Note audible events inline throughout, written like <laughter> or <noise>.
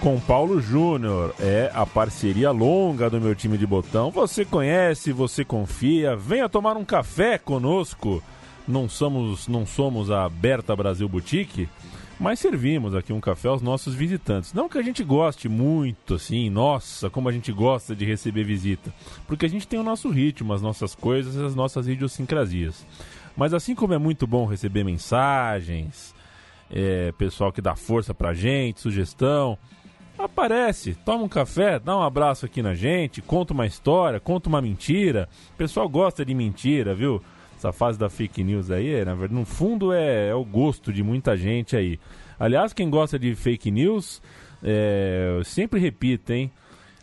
com Paulo Júnior. É a parceria longa do meu time de botão. Você conhece, você confia. Venha tomar um café conosco. Não somos, não somos a Berta Brasil Boutique, mas servimos aqui um café aos nossos visitantes. Não que a gente goste muito, assim, nossa, como a gente gosta de receber visita. Porque a gente tem o nosso ritmo, as nossas coisas, as nossas idiosincrasias. Mas assim como é muito bom receber mensagens, é, pessoal que dá força pra gente, sugestão. Aparece, toma um café, dá um abraço aqui na gente, conta uma história, conta uma mentira. O pessoal gosta de mentira, viu? Essa fase da fake news aí, na verdade, no fundo é, é o gosto de muita gente aí. Aliás, quem gosta de fake news, é, eu sempre repito, hein?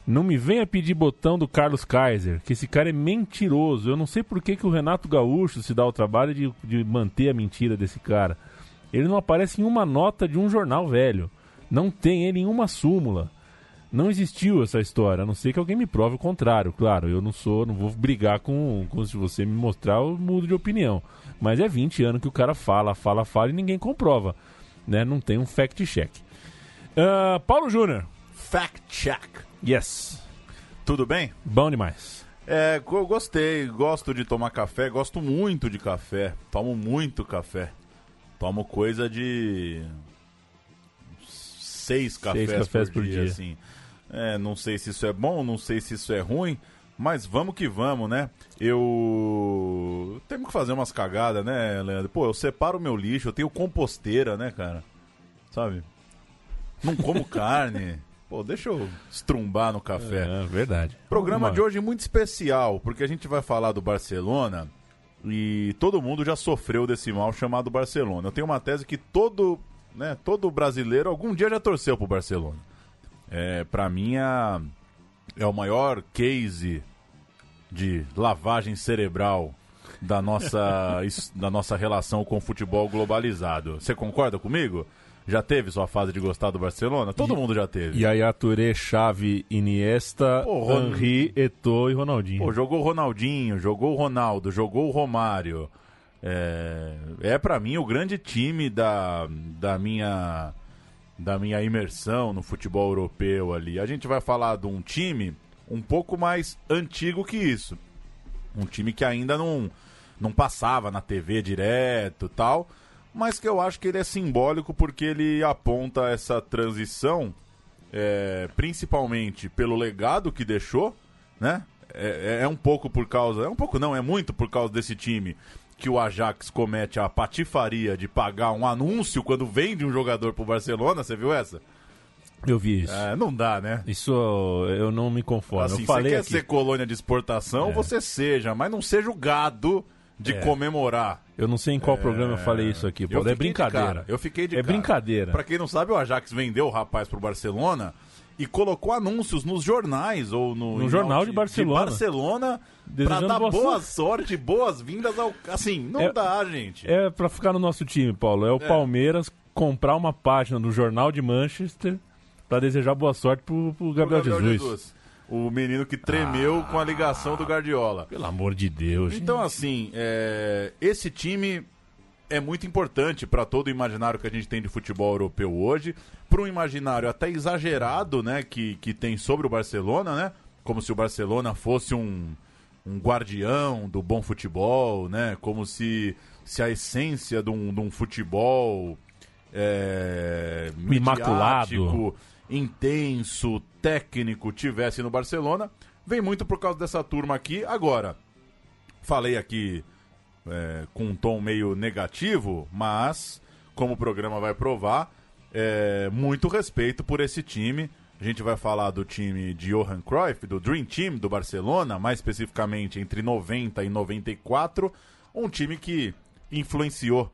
Não me venha pedir botão do Carlos Kaiser, que esse cara é mentiroso. Eu não sei por que, que o Renato Gaúcho se dá o trabalho de, de manter a mentira desse cara. Ele não aparece em uma nota de um jornal velho. Não tem ele em uma súmula. Não existiu essa história, a não ser que alguém me prove o contrário. Claro, eu não sou, não vou brigar com, com se você me mostrar, eu mudo de opinião. Mas é 20 anos que o cara fala, fala, fala e ninguém comprova. Né? Não tem um fact-check. Uh, Paulo Júnior. Fact check. Yes. Tudo bem? Bom demais. É, eu gostei, gosto de tomar café, gosto muito de café, tomo muito café. Tomo coisa de seis cafés, Seis cafés por, por dia, dia. assim. É, não sei se isso é bom, não sei se isso é ruim, mas vamos que vamos, né? Eu temos que fazer umas cagadas, né, Leandro? Pô, eu separo o meu lixo, eu tenho composteira, né, cara? Sabe? Não como <laughs> carne. Pô, deixa eu estrumbar no café. É, verdade. Programa de hoje muito especial, porque a gente vai falar do Barcelona e todo mundo já sofreu desse mal chamado Barcelona. Eu tenho uma tese que todo, né, todo brasileiro algum dia já torceu pro Barcelona. É, para mim é, é o maior case de lavagem cerebral da nossa, <laughs> da nossa relação com o futebol globalizado. Você concorda comigo? Já teve sua fase de gostar do Barcelona? Todo mundo já teve. Yaya Touré, Xavi, Iniesta, Pô, Henri, Eto'o e Ronaldinho. Pô, jogou o Ronaldinho, jogou o Ronaldo, jogou o Romário. É, é para mim o grande time da, da minha da minha imersão no futebol europeu ali. A gente vai falar de um time um pouco mais antigo que isso. Um time que ainda não, não passava na TV direto tal, mas que eu acho que ele é simbólico porque ele aponta essa transição, é, principalmente pelo legado que deixou, né? É, é- é um pouco por causa. É um pouco não, é muito por causa desse time que o Ajax comete a patifaria de pagar um anúncio quando vende um jogador pro Barcelona. Você viu essa? Eu vi isso. É, não dá, né? Isso eu não me conformo. Assim, eu falei você quer aqui. ser colônia de exportação, É. você seja, mas não seja o gado de É. comemorar. Eu não sei em qual programa eu falei isso aqui. Pô, é brincadeira. Eu fiquei de É cara. brincadeira. Pra quem não sabe, o Ajax vendeu o rapaz pro Barcelona e colocou anúncios nos jornais ou no, No jornal alt- de Barcelona. Barcelona pra Desejando dar boa boa sorte, boas-vindas ao. Assim, não É- dá, gente. É pra ficar no nosso time, Paulo. É o Palmeiras comprar uma página no Jornal de Manchester pra desejar boa sorte pro, pro Gabriel, Jesus. O menino que tremeu com a ligação do Guardiola. Pelo amor de Deus. Então, assim, é, esse time é muito importante para todo o imaginário que a gente tem de futebol europeu hoje, para um imaginário até exagerado, né, que, que tem sobre o Barcelona, né? Como se o Barcelona fosse um, um guardião do bom futebol, né? Como se se a essência de um, de um futebol é, Imaculado. intenso, técnico tivesse no Barcelona. Vem muito por causa dessa turma aqui. Agora, falei aqui é, com um tom meio negativo, mas, como o programa vai provar, é, muito respeito por esse time. A gente vai falar do time de Johan Cruyff, do Dream Team do Barcelona, mais especificamente entre 90 e 94. Um time que influenciou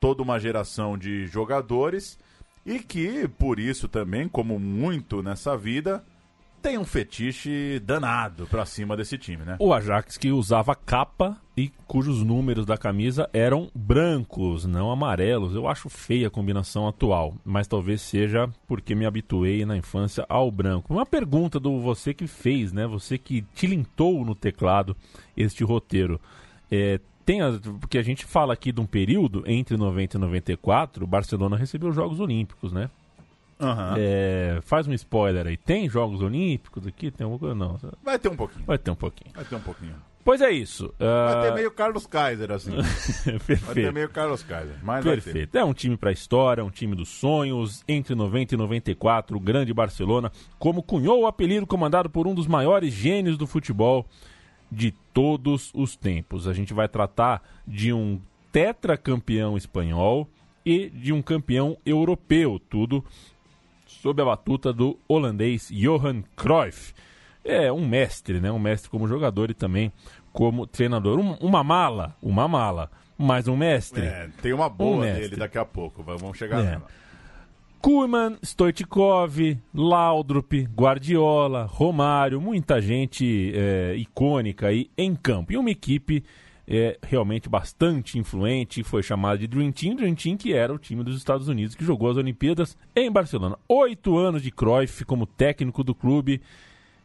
toda uma geração de jogadores e que, por isso também, como muito nessa vida, tem um fetiche danado pra cima desse time, né? O Ajax que usava capa e cujos números da camisa eram brancos, não amarelos. Eu acho feia a combinação atual, mas talvez seja porque me habituei na infância ao branco. Uma pergunta do você que fez, né? Você que tilintou no teclado este roteiro. É, tem a, porque a gente fala aqui de um período entre 90 e 94, o Barcelona recebeu os Jogos Olímpicos, né? Aham. É, faz um spoiler aí. Tem Jogos Olímpicos aqui? Tem alguma coisa? Não. Vai ter um pouquinho. Vai ter um pouquinho. Vai ter um pouquinho. Pois é isso. Vai ter meio Carlos Kaiser, assim. <laughs> Vai ter Perfeito. meio Carlos Kaiser. Mas. Perfeito. É um time para história, um time dos sonhos. Entre 90 e 94, o grande Barcelona, como cunhou o apelido comandado por um dos maiores gênios do futebol de todos os tempos. A gente vai tratar de um tetracampeão espanhol e de um campeão europeu, tudo sob a batuta do holandês Johan Cruyff. É um mestre, né? Um mestre como jogador e também como treinador. Um- uma mala, uma mala, mas um mestre. É, tem uma Um boa mestre. dele daqui a pouco. Vamos chegar É. nela. Koeman, Stoichkov, Laudrup, Guardiola, Romário, muita gente é, icônica aí em campo. E uma equipe é, realmente bastante influente, foi chamada de Dream Team, Dream Team que era o time dos Estados Unidos que jogou as Olimpíadas em Barcelona. Oito anos de Cruyff como técnico do clube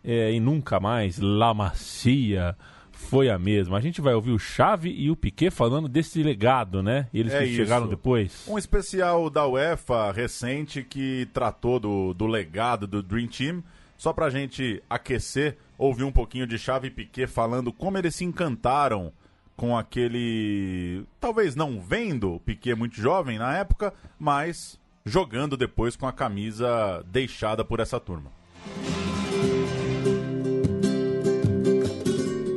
é, e nunca mais La Macia foi a mesma. A gente vai ouvir o Xavi e o Piquet falando desse legado, né? Eles É que chegaram isso. depois. Um especial da UEFA recente que tratou do, do legado do Dream Team. Só pra gente aquecer, ouvir um pouquinho de Xavi e Piquet falando como eles se encantaram com aquele. Talvez não vendo o Piquet muito jovem na época, mas jogando depois com a camisa deixada por essa turma.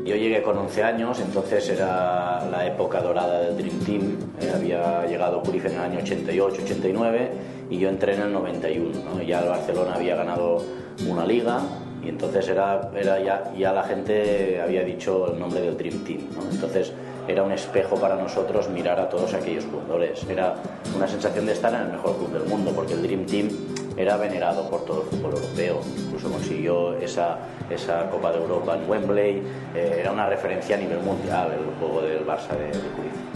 Yo llegué con 11 años, entonces era la época dorada del Dream Team. eh, había llegado Cruyff en el año 88, 89 y yo entré en el 91. ¿no? Ya el Barcelona había ganado una liga y entonces era, era ya, ya la gente había dicho el nombre del Dream Team. ¿no? Entonces era un espejo para nosotros mirar a todos aquellos jugadores. Era una sensación de estar en el mejor club del mundo porque el Dream Team era venerado por todo el fútbol europeo, incluso consiguió esa, esa Copa de Europa en Wembley, eh, era una referencia a nivel mundial el juego del Barça de, de Cruyff.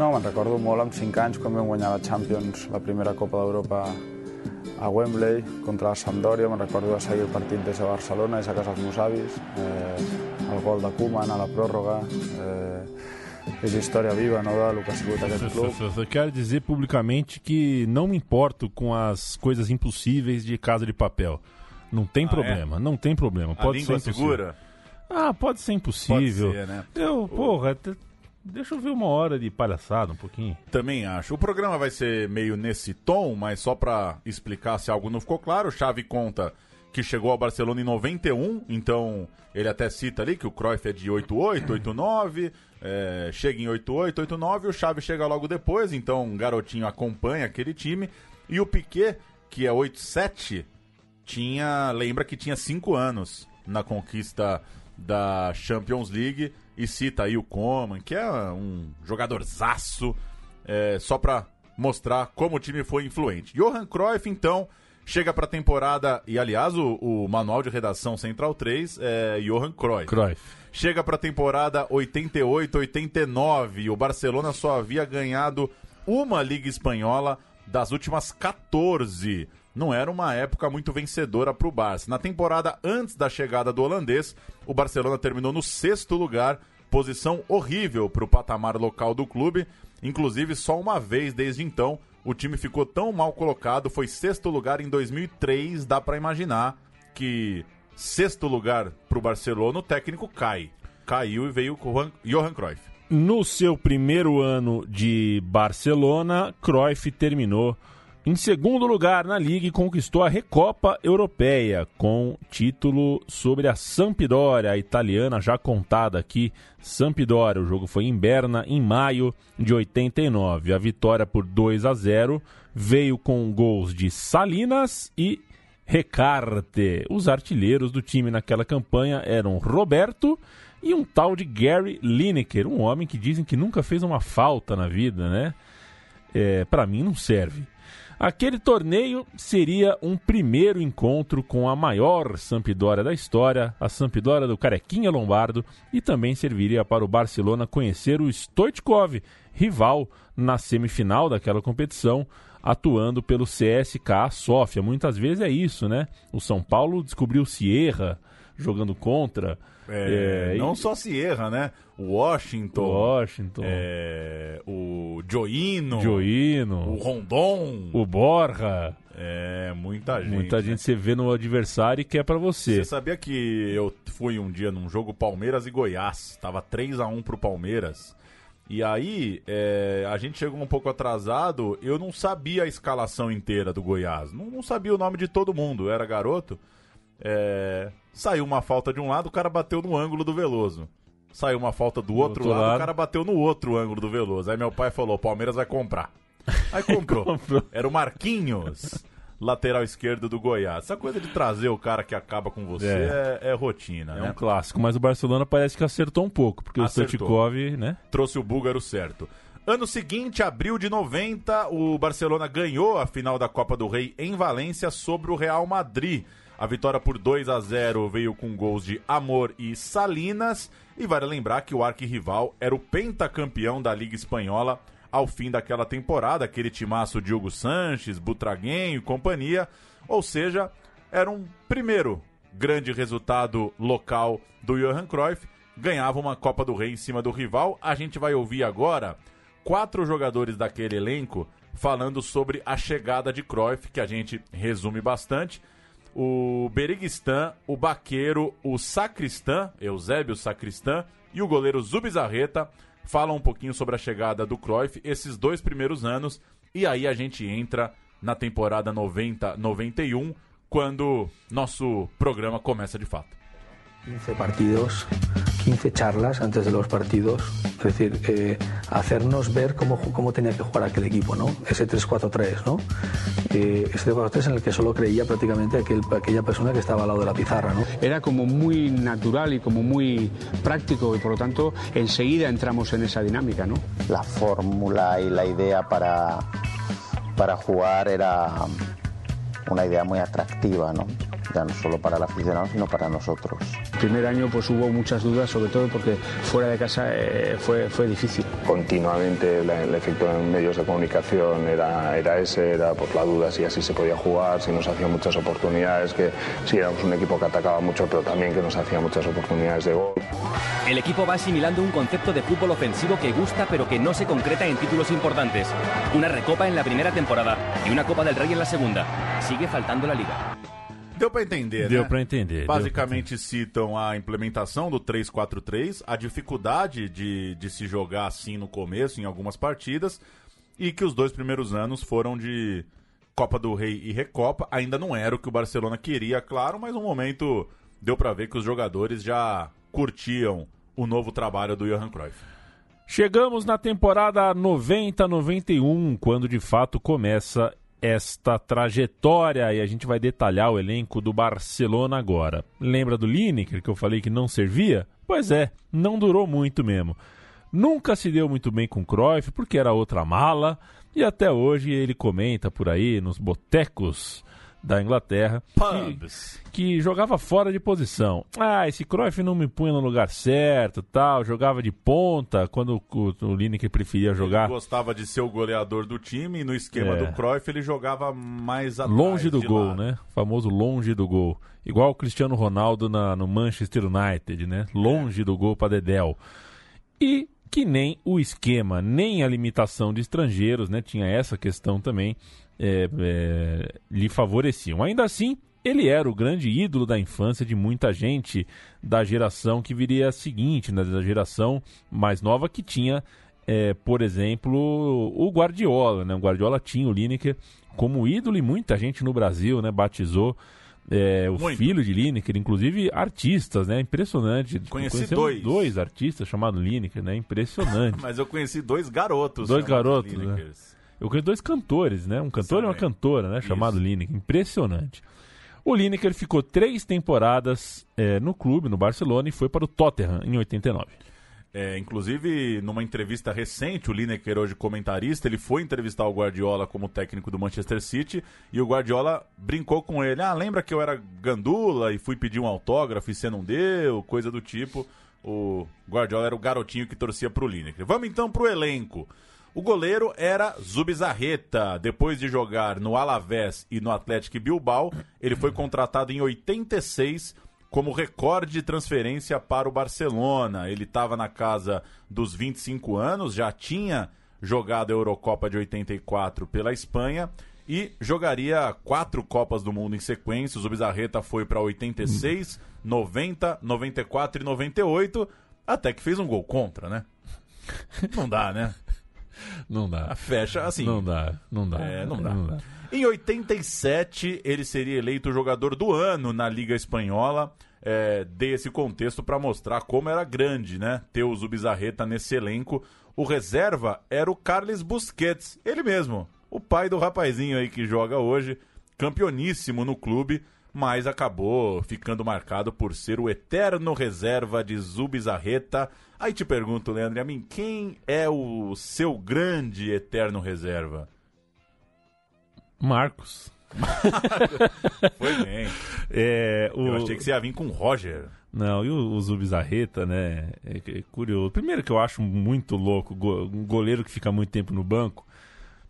No, me'n recordo molt amb 5 anys quan vam la Champions, la primera Copa d'Europa a Wembley contra Sampdoria. Me'n recordo de seguir el partit des de Barcelona, des de casa dels meus avis, eh, el gol de Koeman a la pròrroga. Eh, és història viva no, del que ha sigut aquest club. Eu quero dizer publicamente que não me importo com as coisas impossíveis de Casa de Papel. Não tem problema, não tem problema. A Pode ser língua impossível. segura? Ah, pode ser impossível. Pode ser, né? Eu, porra, deixa eu ver uma hora de palhaçada um pouquinho. Também acho. O programa vai ser meio nesse tom, mas só pra explicar se algo não ficou claro, Xavi conta que chegou ao Barcelona em 91, então ele até cita ali que o Cruyff é de 88, 89, é, chega em 88, 89, o Xavi chega logo depois, então um garotinho acompanha aquele time, e o Piquet, que é 87, tinha, lembra que tinha 5 anos na conquista da Champions League e cita aí o Coman, que é um jogadorzaço, é, só pra mostrar como o time foi influente. Johan Cruyff, então, chega pra temporada, e aliás, o, o manual de redação Central 3 é Johan Cruyff. Cruyff. Chega pra temporada 88-89 e o Barcelona só havia ganhado uma Liga Espanhola das últimas 14. Não era uma época muito vencedora pro Barça. Na temporada antes da chegada do holandês, o Barcelona terminou no sexto lugar, posição horrível pro patamar local do clube. Inclusive, só uma vez desde então o time ficou tão mal colocado, foi sexto lugar em 2003. Dá pra imaginar que sexto lugar pro Barcelona, o técnico cai. Caiu e veio com o Johan Cruyff. No seu primeiro ano de Barcelona, Cruyff terminou em segundo lugar na Liga conquistou a Recopa Europeia com título sobre a Sampdoria, a italiana já contada aqui, Sampdoria. O jogo foi em Berna em maio de 89. A vitória por 2 a 0 veio com gols de Salinas e Recarte. Os artilheiros do time naquela campanha eram Roberto e um tal de Gary Lineker, um homem que dizem que nunca fez uma falta na vida, né? É, para mim não serve. Aquele torneio seria um primeiro encontro com a maior Sampdoria da história, a Sampdoria do Carequinha Lombardo, e também serviria para o Barcelona conhecer o Stoichkov, rival na semifinal daquela competição, atuando pelo CSKA Sofia. Muitas vezes é isso, né? O São Paulo descobriu Sierra jogando contra. É, É, não e- só Sierra, né? O Washington, Washington, é, o Joino, Joino, o Rondon. o Borja. É, muita gente. Muita né? gente você vê no adversário e quer pra você. Você sabia que eu fui um dia num jogo Palmeiras e Goiás? Tava 3 a 1 pro Palmeiras. E aí, é, a gente chegou um pouco atrasado, eu não sabia a escalação inteira do Goiás. Não, não sabia o nome de todo mundo, eu era garoto. É, saiu uma falta de um lado, o cara bateu no ângulo do Veloso. Saiu uma falta do outro, outro lado, lado. o cara bateu no outro ângulo do Veloso. Aí meu pai falou: Palmeiras vai comprar. Aí comprou. <laughs> Comprou. Era o Marquinhos, lateral esquerdo do Goiás. Essa coisa de trazer o cara que acaba com você é, é rotina, É né? um clássico, mas o Barcelona parece que acertou um pouco, porque Acertou. o Stoichkov, né? Trouxe o búlgaro certo. Ano seguinte, abril de 90, o Barcelona ganhou a final da Copa do Rei em Valência sobre o Real Madrid. A vitória por 2 a 0 veio com gols de Amor e Salinas. E vale lembrar que o arquirrival era o pentacampeão da Liga Espanhola ao fim daquela temporada, aquele timaço Diogo Sanches, Butraguenho e companhia. Ou seja, era um primeiro grande resultado local do Johan Cruyff. Ganhava uma Copa do Rei em cima do rival. A gente vai ouvir agora quatro jogadores daquele elenco falando sobre a chegada de Cruyff, que a gente resume bastante. O Beriguistã, o Baqueiro, o Sacristã, Eusébio Sacristã e o goleiro Zubizarreta falam um pouquinho sobre a chegada do Cruyff, esses dois primeiros anos, e aí a gente entra na temporada 90-91, quando nosso programa começa de fato. 15 partidos, 15 charlas antes de los partidos, es decir, eh, hacernos ver cómo, cómo tenía que jugar aquel equipo, ¿no? Ese 3-4-3, ¿no? Eh, ese 3-4-3 en el que solo creía prácticamente aquel, aquella persona que estaba al lado de la pizarra, ¿no? Era como muy natural y como muy práctico y por lo tanto enseguida entramos en esa dinámica, ¿no? la fórmula y la idea para, para jugar era una idea muy atractiva, ¿no? ya no solo para el aficionado, sino para nosotros. El primer año pues hubo muchas dudas, sobre todo porque fuera de casa eh, fue, fue difícil. continuamente la- el efecto en medios de comunicación era, era ese, era por la duda si así se podía jugar, si nos hacía muchas oportunidades, que si éramos un equipo que atacaba mucho, pero también que nos hacía muchas oportunidades de gol. El equipo va asimilando un concepto de fútbol ofensivo que gusta pero que no se concreta en títulos importantes. Una recopa en la primera temporada y una Copa del Rey en la segunda. Sigue faltando la liga. Deu pra entender, Deu né? pra entender, deu Basicamente citam a implementação do 3-4-3, a dificuldade de, de se jogar assim no começo, em algumas partidas, e que os dois primeiros anos foram de Copa do Rei e Recopa. Ainda não era o que o Barcelona queria, claro, mas no momento deu pra ver que os jogadores já curtiam o novo trabalho do Johan Cruyff. Chegamos na temporada 90-91, quando de fato começa esta trajetória e a gente vai detalhar o elenco do Barcelona agora. Lembra do Lineker que eu falei que não servia? Pois é, não durou muito mesmo. Nunca se deu muito bem com Cruyff porque era outra mala e até hoje ele comenta por aí nos botecos da Inglaterra que, Pubs. que jogava fora de posição. Ah, esse Cruyff não me punha no lugar certo, tal, jogava de ponta quando o, o Lineker preferia jogar Gostava de ser o goleador do time e no esquema É. do Cruyff ele jogava mais atrás, longe do gol, lado. né? Famoso longe do gol. Igual o Cristiano Ronaldo na, no Manchester United, né? Longe do gol para Dedel. E que nem o esquema, nem a limitação de estrangeiros, né? Tinha essa questão também, é, é, lhe favoreciam. Ainda assim, ele era o grande ídolo da infância de muita gente da geração que viria seguinte, né, da geração mais nova que tinha, é, por exemplo, o Guardiola. Né? O Guardiola tinha o Lineker como ídolo e muita gente no Brasil né, batizou é, o Muito. filho de Lineker, inclusive artistas, né? Impressionante. Conheci Conhecemos dois. dois artistas chamados Lineker, né? Impressionante. <laughs> Mas eu conheci dois garotos. dois garotos, né? Eu conheço dois cantores, né? Um cantor e uma cantora, né? Chamado Lineker. Impressionante. O Lineker ficou três temporadas é, no clube, no Barcelona, e foi para o Tottenham em 89. É, inclusive, numa entrevista recente, o Lineker, hoje comentarista, ele foi entrevistar o Guardiola como técnico do Manchester City e o Guardiola brincou com ele. Ah, lembra que eu era gandula e fui pedir um autógrafo e você não deu? Coisa do tipo. O Guardiola era o garotinho que torcia pro Lineker. Vamos então pro elenco. O goleiro era Zubizarreta. Depois de jogar no Alavés e no Atlético Bilbao, ele foi contratado em 86 como recorde de transferência para o Barcelona. Ele estava na casa dos 25 anos, já tinha jogado a Eurocopa de 84 pela Espanha e jogaria quatro Copas do Mundo em sequência. O Zubizarreta foi para 86, 90, 94 e 98, até que fez um gol contra, né? Não dá, né? Não dá. Fecha assim. Não dá, não dá. É, não dá. Em 87, ele seria eleito jogador do ano na Liga Espanhola. É, dei esse contexto para mostrar como era grande, né? Ter o Zubizarreta nesse elenco. O reserva era o Carles Busquets, ele mesmo, o pai do rapazinho aí que joga hoje, campeoníssimo no clube, mas acabou ficando marcado por ser o eterno reserva de Zubizarreta. Aí te pergunto, Leandro, a mim, quem é o seu grande eterno reserva? Marcos. <laughs> Foi bem. É, o... Eu achei que você ia vir com o Roger. Não, e o, o Zubizarreta, né? É, é curioso. Primeiro que eu acho muito louco, go- um goleiro que fica muito tempo no banco,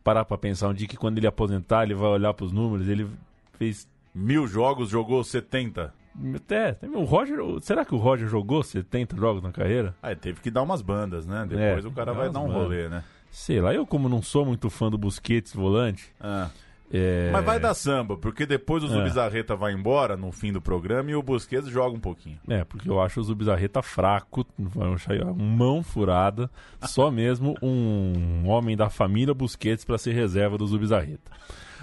parar pra pensar um dia que quando ele aposentar, ele vai olhar pros números, ele fez. Mil jogos, jogou 70. Até, o Roger. Será que o Roger jogou 70 jogos na carreira? Ah, teve que dar umas bandas, né? Depois É, o cara vai dar um bandas. rolê, né? Sei lá, eu como não sou muito fã do Busquets volante. Ah. é, Mas vai dar samba, porque depois o É. Zubizarreta vai embora no fim do programa e o Busquets joga um pouquinho. É, porque eu acho o Zubizarreta fraco, mão furada, só mesmo um homem da família Busquets para ser reserva do Zubizarreta.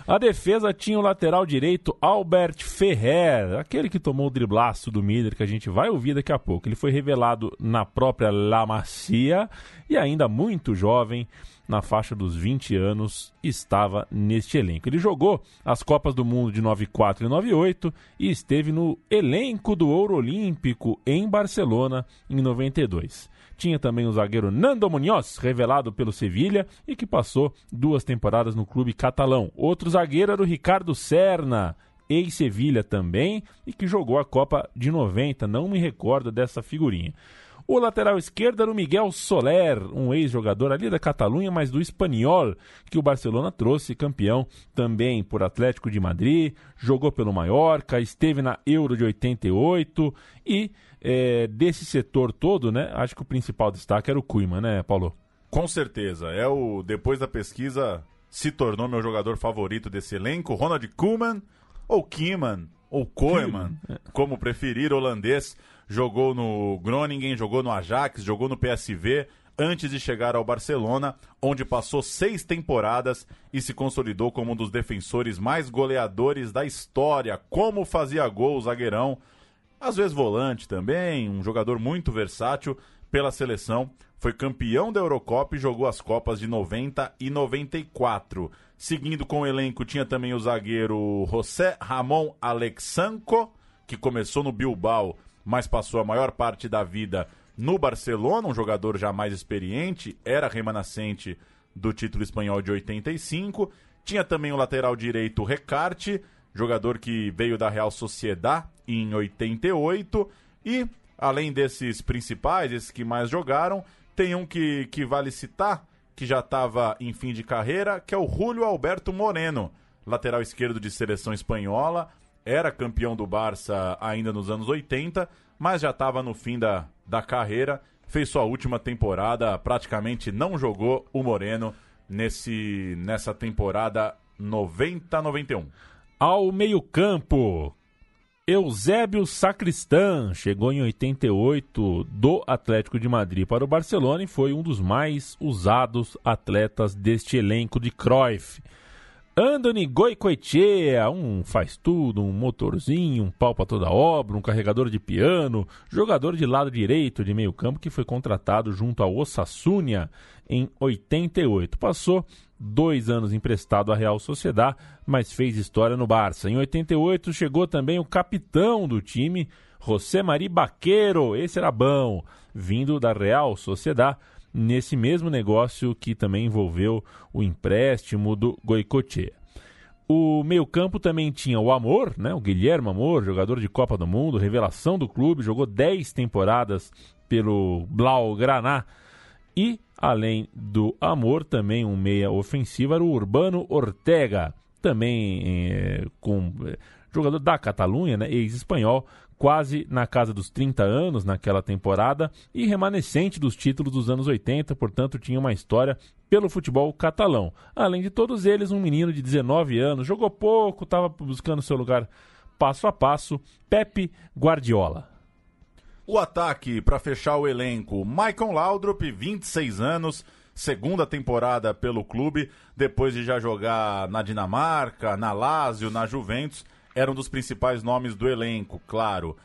A defesa tinha o lateral direito Albert Ferrer, aquele que tomou o driblaço do Miller, que a gente vai ouvir daqui a pouco. Ele foi revelado na própria La Macia e ainda muito jovem, na faixa dos 20 anos, estava neste elenco. Ele jogou as Copas do Mundo de 94 e 98 e esteve no elenco do Ouro Olímpico em Barcelona em 92. Tinha também o zagueiro Nando Munhoz, revelado pelo Sevilha e que passou duas temporadas no clube catalão. Outro zagueiro era o Ricardo Serna, ex-Sevilha também, e que jogou a Copa de 90. Não me recordo dessa figurinha. O lateral esquerdo era o Miguel Soler, um ex-jogador ali da Catalunha, mas do Espanhol, que o Barcelona trouxe campeão também por Atlético de Madrid, jogou pelo Mallorca, esteve na Euro de 88 e é, desse setor todo, né? Acho que o principal destaque era o Kuima, né, Paulo? Com certeza. É o depois da pesquisa se tornou meu jogador favorito desse elenco, Ronald Koeman ou Koeman ou Koeman, como preferir, holandês, jogou no Groningen, jogou no Ajax, jogou no PSV antes de chegar ao Barcelona, onde passou seis temporadas e se consolidou como um dos defensores mais goleadores da história. Como fazia gol o zagueirão, às vezes volante também, um jogador muito versátil pela seleção. Foi campeão da Eurocopa e jogou as Copas de 90 e 94. Seguindo com o elenco, tinha também o zagueiro José Ramon Alexanco, que começou no Bilbao, mas passou a maior parte da vida no Barcelona, um jogador já mais experiente, era remanescente do título espanhol de 85. Tinha também o lateral direito Recarte, jogador que veio da Real Sociedad em 88. E, além desses principais, esses que mais jogaram, tem um que, que vale citar, que já estava em fim de carreira, que é o Julio Alberto Moreno, lateral esquerdo de seleção espanhola, era campeão do Barça ainda nos anos 80, mas já estava no fim da, da carreira, fez sua última temporada, praticamente não jogou o Moreno nesse, nessa temporada 90-91. ao meio-campo. Eusébio Sacristã chegou em 88 do Atlético de Madrid para o Barcelona e foi um dos mais usados atletas deste elenco de Cruyff. Andoni Goicoechea, um faz tudo, um motorzinho, um pau para toda obra, um carregador de piano, jogador de lado direito de meio campo que foi contratado junto ao Osasuna em 88. Passou dois anos emprestado à Real Sociedad, mas fez história no Barça. Em 88 chegou também o capitão do time, José Mari Baqueiro, esse era bom, vindo da Real Sociedad, nesse mesmo negócio que também envolveu o empréstimo do Goicoechea. O meio-campo também tinha o Amor, né? o Guilherme Amor, jogador de Copa do Mundo, revelação do clube, jogou 10 temporadas pelo Blaugrana. E, além do Amor, também um meia ofensivo era o Urbano Ortega, também é, com é, jogador da Catalunha, né? ex-espanhol, quase na casa dos 30 anos naquela temporada e remanescente dos títulos dos anos 80, portanto tinha uma história pelo futebol catalão. Além de todos eles, um menino de 19 anos, jogou pouco, estava buscando seu lugar passo a passo, Pepe Guardiola. O ataque para fechar o elenco, Michael Laudrup, 26 anos, segunda temporada pelo clube, depois de já jogar na Dinamarca, na Lazio, na Juventus era um dos principais nomes do elenco, claro.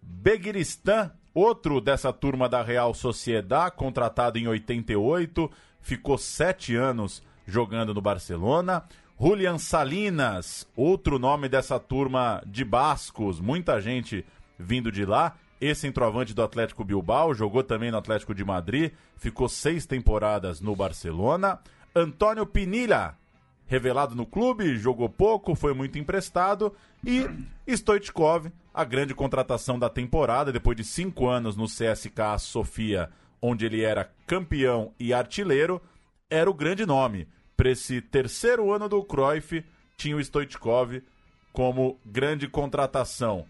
Beguiristan, outro dessa turma da Real Sociedad, contratado em 88, ficou sete anos jogando no Barcelona. Julian Salinas, outro nome dessa turma de bascos, muita gente vindo de lá. Esse centroavante do Atlético Bilbao, jogou também no Atlético de Madrid, ficou seis temporadas no Barcelona. Antônio Pinilla, revelado no clube, jogou pouco, foi muito emprestado. E Stoichkov, a grande contratação da temporada, depois de cinco anos no CSK Sofia, onde ele era campeão e artilheiro, era o grande nome. Para esse terceiro ano do Cruyff, tinha o Stoichkov como grande contratação.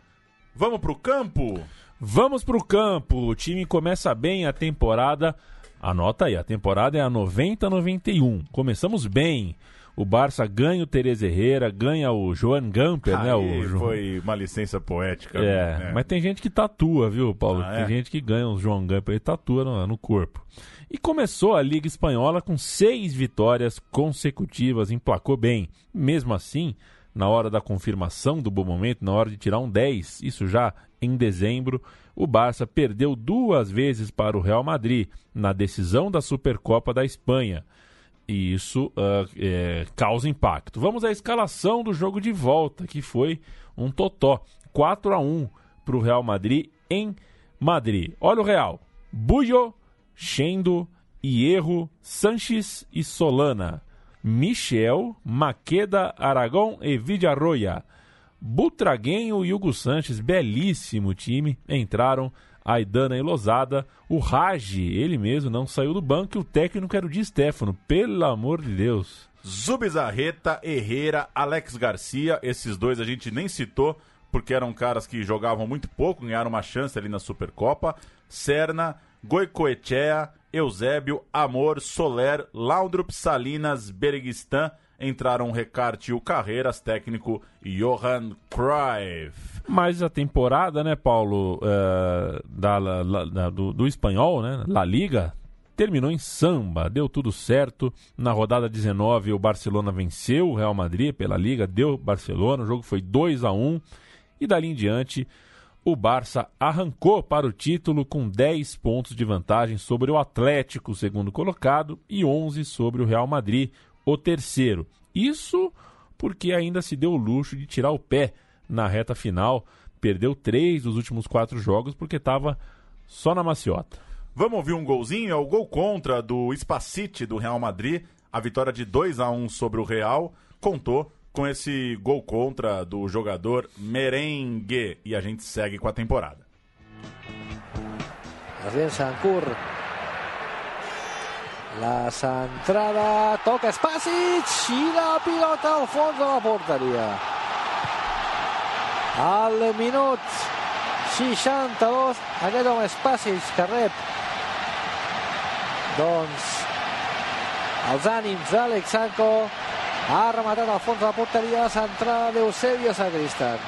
Vamos para o campo? Vamos para o campo. O time começa bem a temporada. Anota aí, a temporada é a 90-91. Começamos bem o Barça ganha o Terez Herrera, ganha o Joan Gamper, né? O Foi uma licença poética. É, né? mas tem gente que tatua, viu, Paulo? Ah, tem é? gente que ganha o Joan Gamper e tatua no, no corpo. E começou a Liga Espanhola com seis vitórias consecutivas, emplacou bem. Mesmo assim, na hora da confirmação do bom momento, na hora de tirar um 10, isso já em dezembro, o Barça perdeu duas vezes para o Real Madrid na decisão da Supercopa da Espanha e isso uh, é, causa impacto. Vamos à escalação do jogo de volta, que foi um totó. 4 a 1 para o Real Madrid em Madrid. Olha o Real. Buyo, Chendo, Hierro, Sanches e Solana. Michel, Maqueda, Aragão e Villarroya. Butraguenho e Hugo Sanches, belíssimo time, entraram Aidana e Losada. O Raj, ele mesmo, não saiu do banco e o técnico era o Di Stefano. Pelo amor de Deus. Zubizarreta, Herrera, Alex Garcia, esses dois a gente nem citou, porque eram caras que jogavam muito pouco, ganharam uma chance ali na Supercopa. Serna, Goicoechea, Eusébio, Amor, Soler, Laudrup, Salinas, Bereguistan entraram Recarte e o Carreiras, técnico Johan Cruyff. Mas a temporada, né, Paulo, uh, da, da, do, do espanhol, né, La Liga, terminou em samba, deu tudo certo. Na rodada 19, o Barcelona venceu o Real Madrid pela Liga, deu Barcelona, o jogo foi 2 a 1 e dali em diante o Barça arrancou para o título com 10 pontos de vantagem sobre o Atlético, segundo colocado, e 11 sobre o Real Madrid, o terceiro. Isso porque ainda se deu o luxo de tirar o pé na reta final. Perdeu três dos últimos quatro jogos porque estava só na maciota. Vamos ouvir um golzinho? É o gol contra do Spacite do Real Madrid. A vitória de 2 a 1 sobre o Real contou com esse gol contra do jogador Merengue. E a gente segue com a temporada. Sankur La centrada, toca Spasic i la pilota al fons de la porteria. Al minut 62, aquest home Spasic que rep doncs els ànims d'Alex Sanko Ha rematat al fons de la porteria la centrada d'Eusebio Sacristán.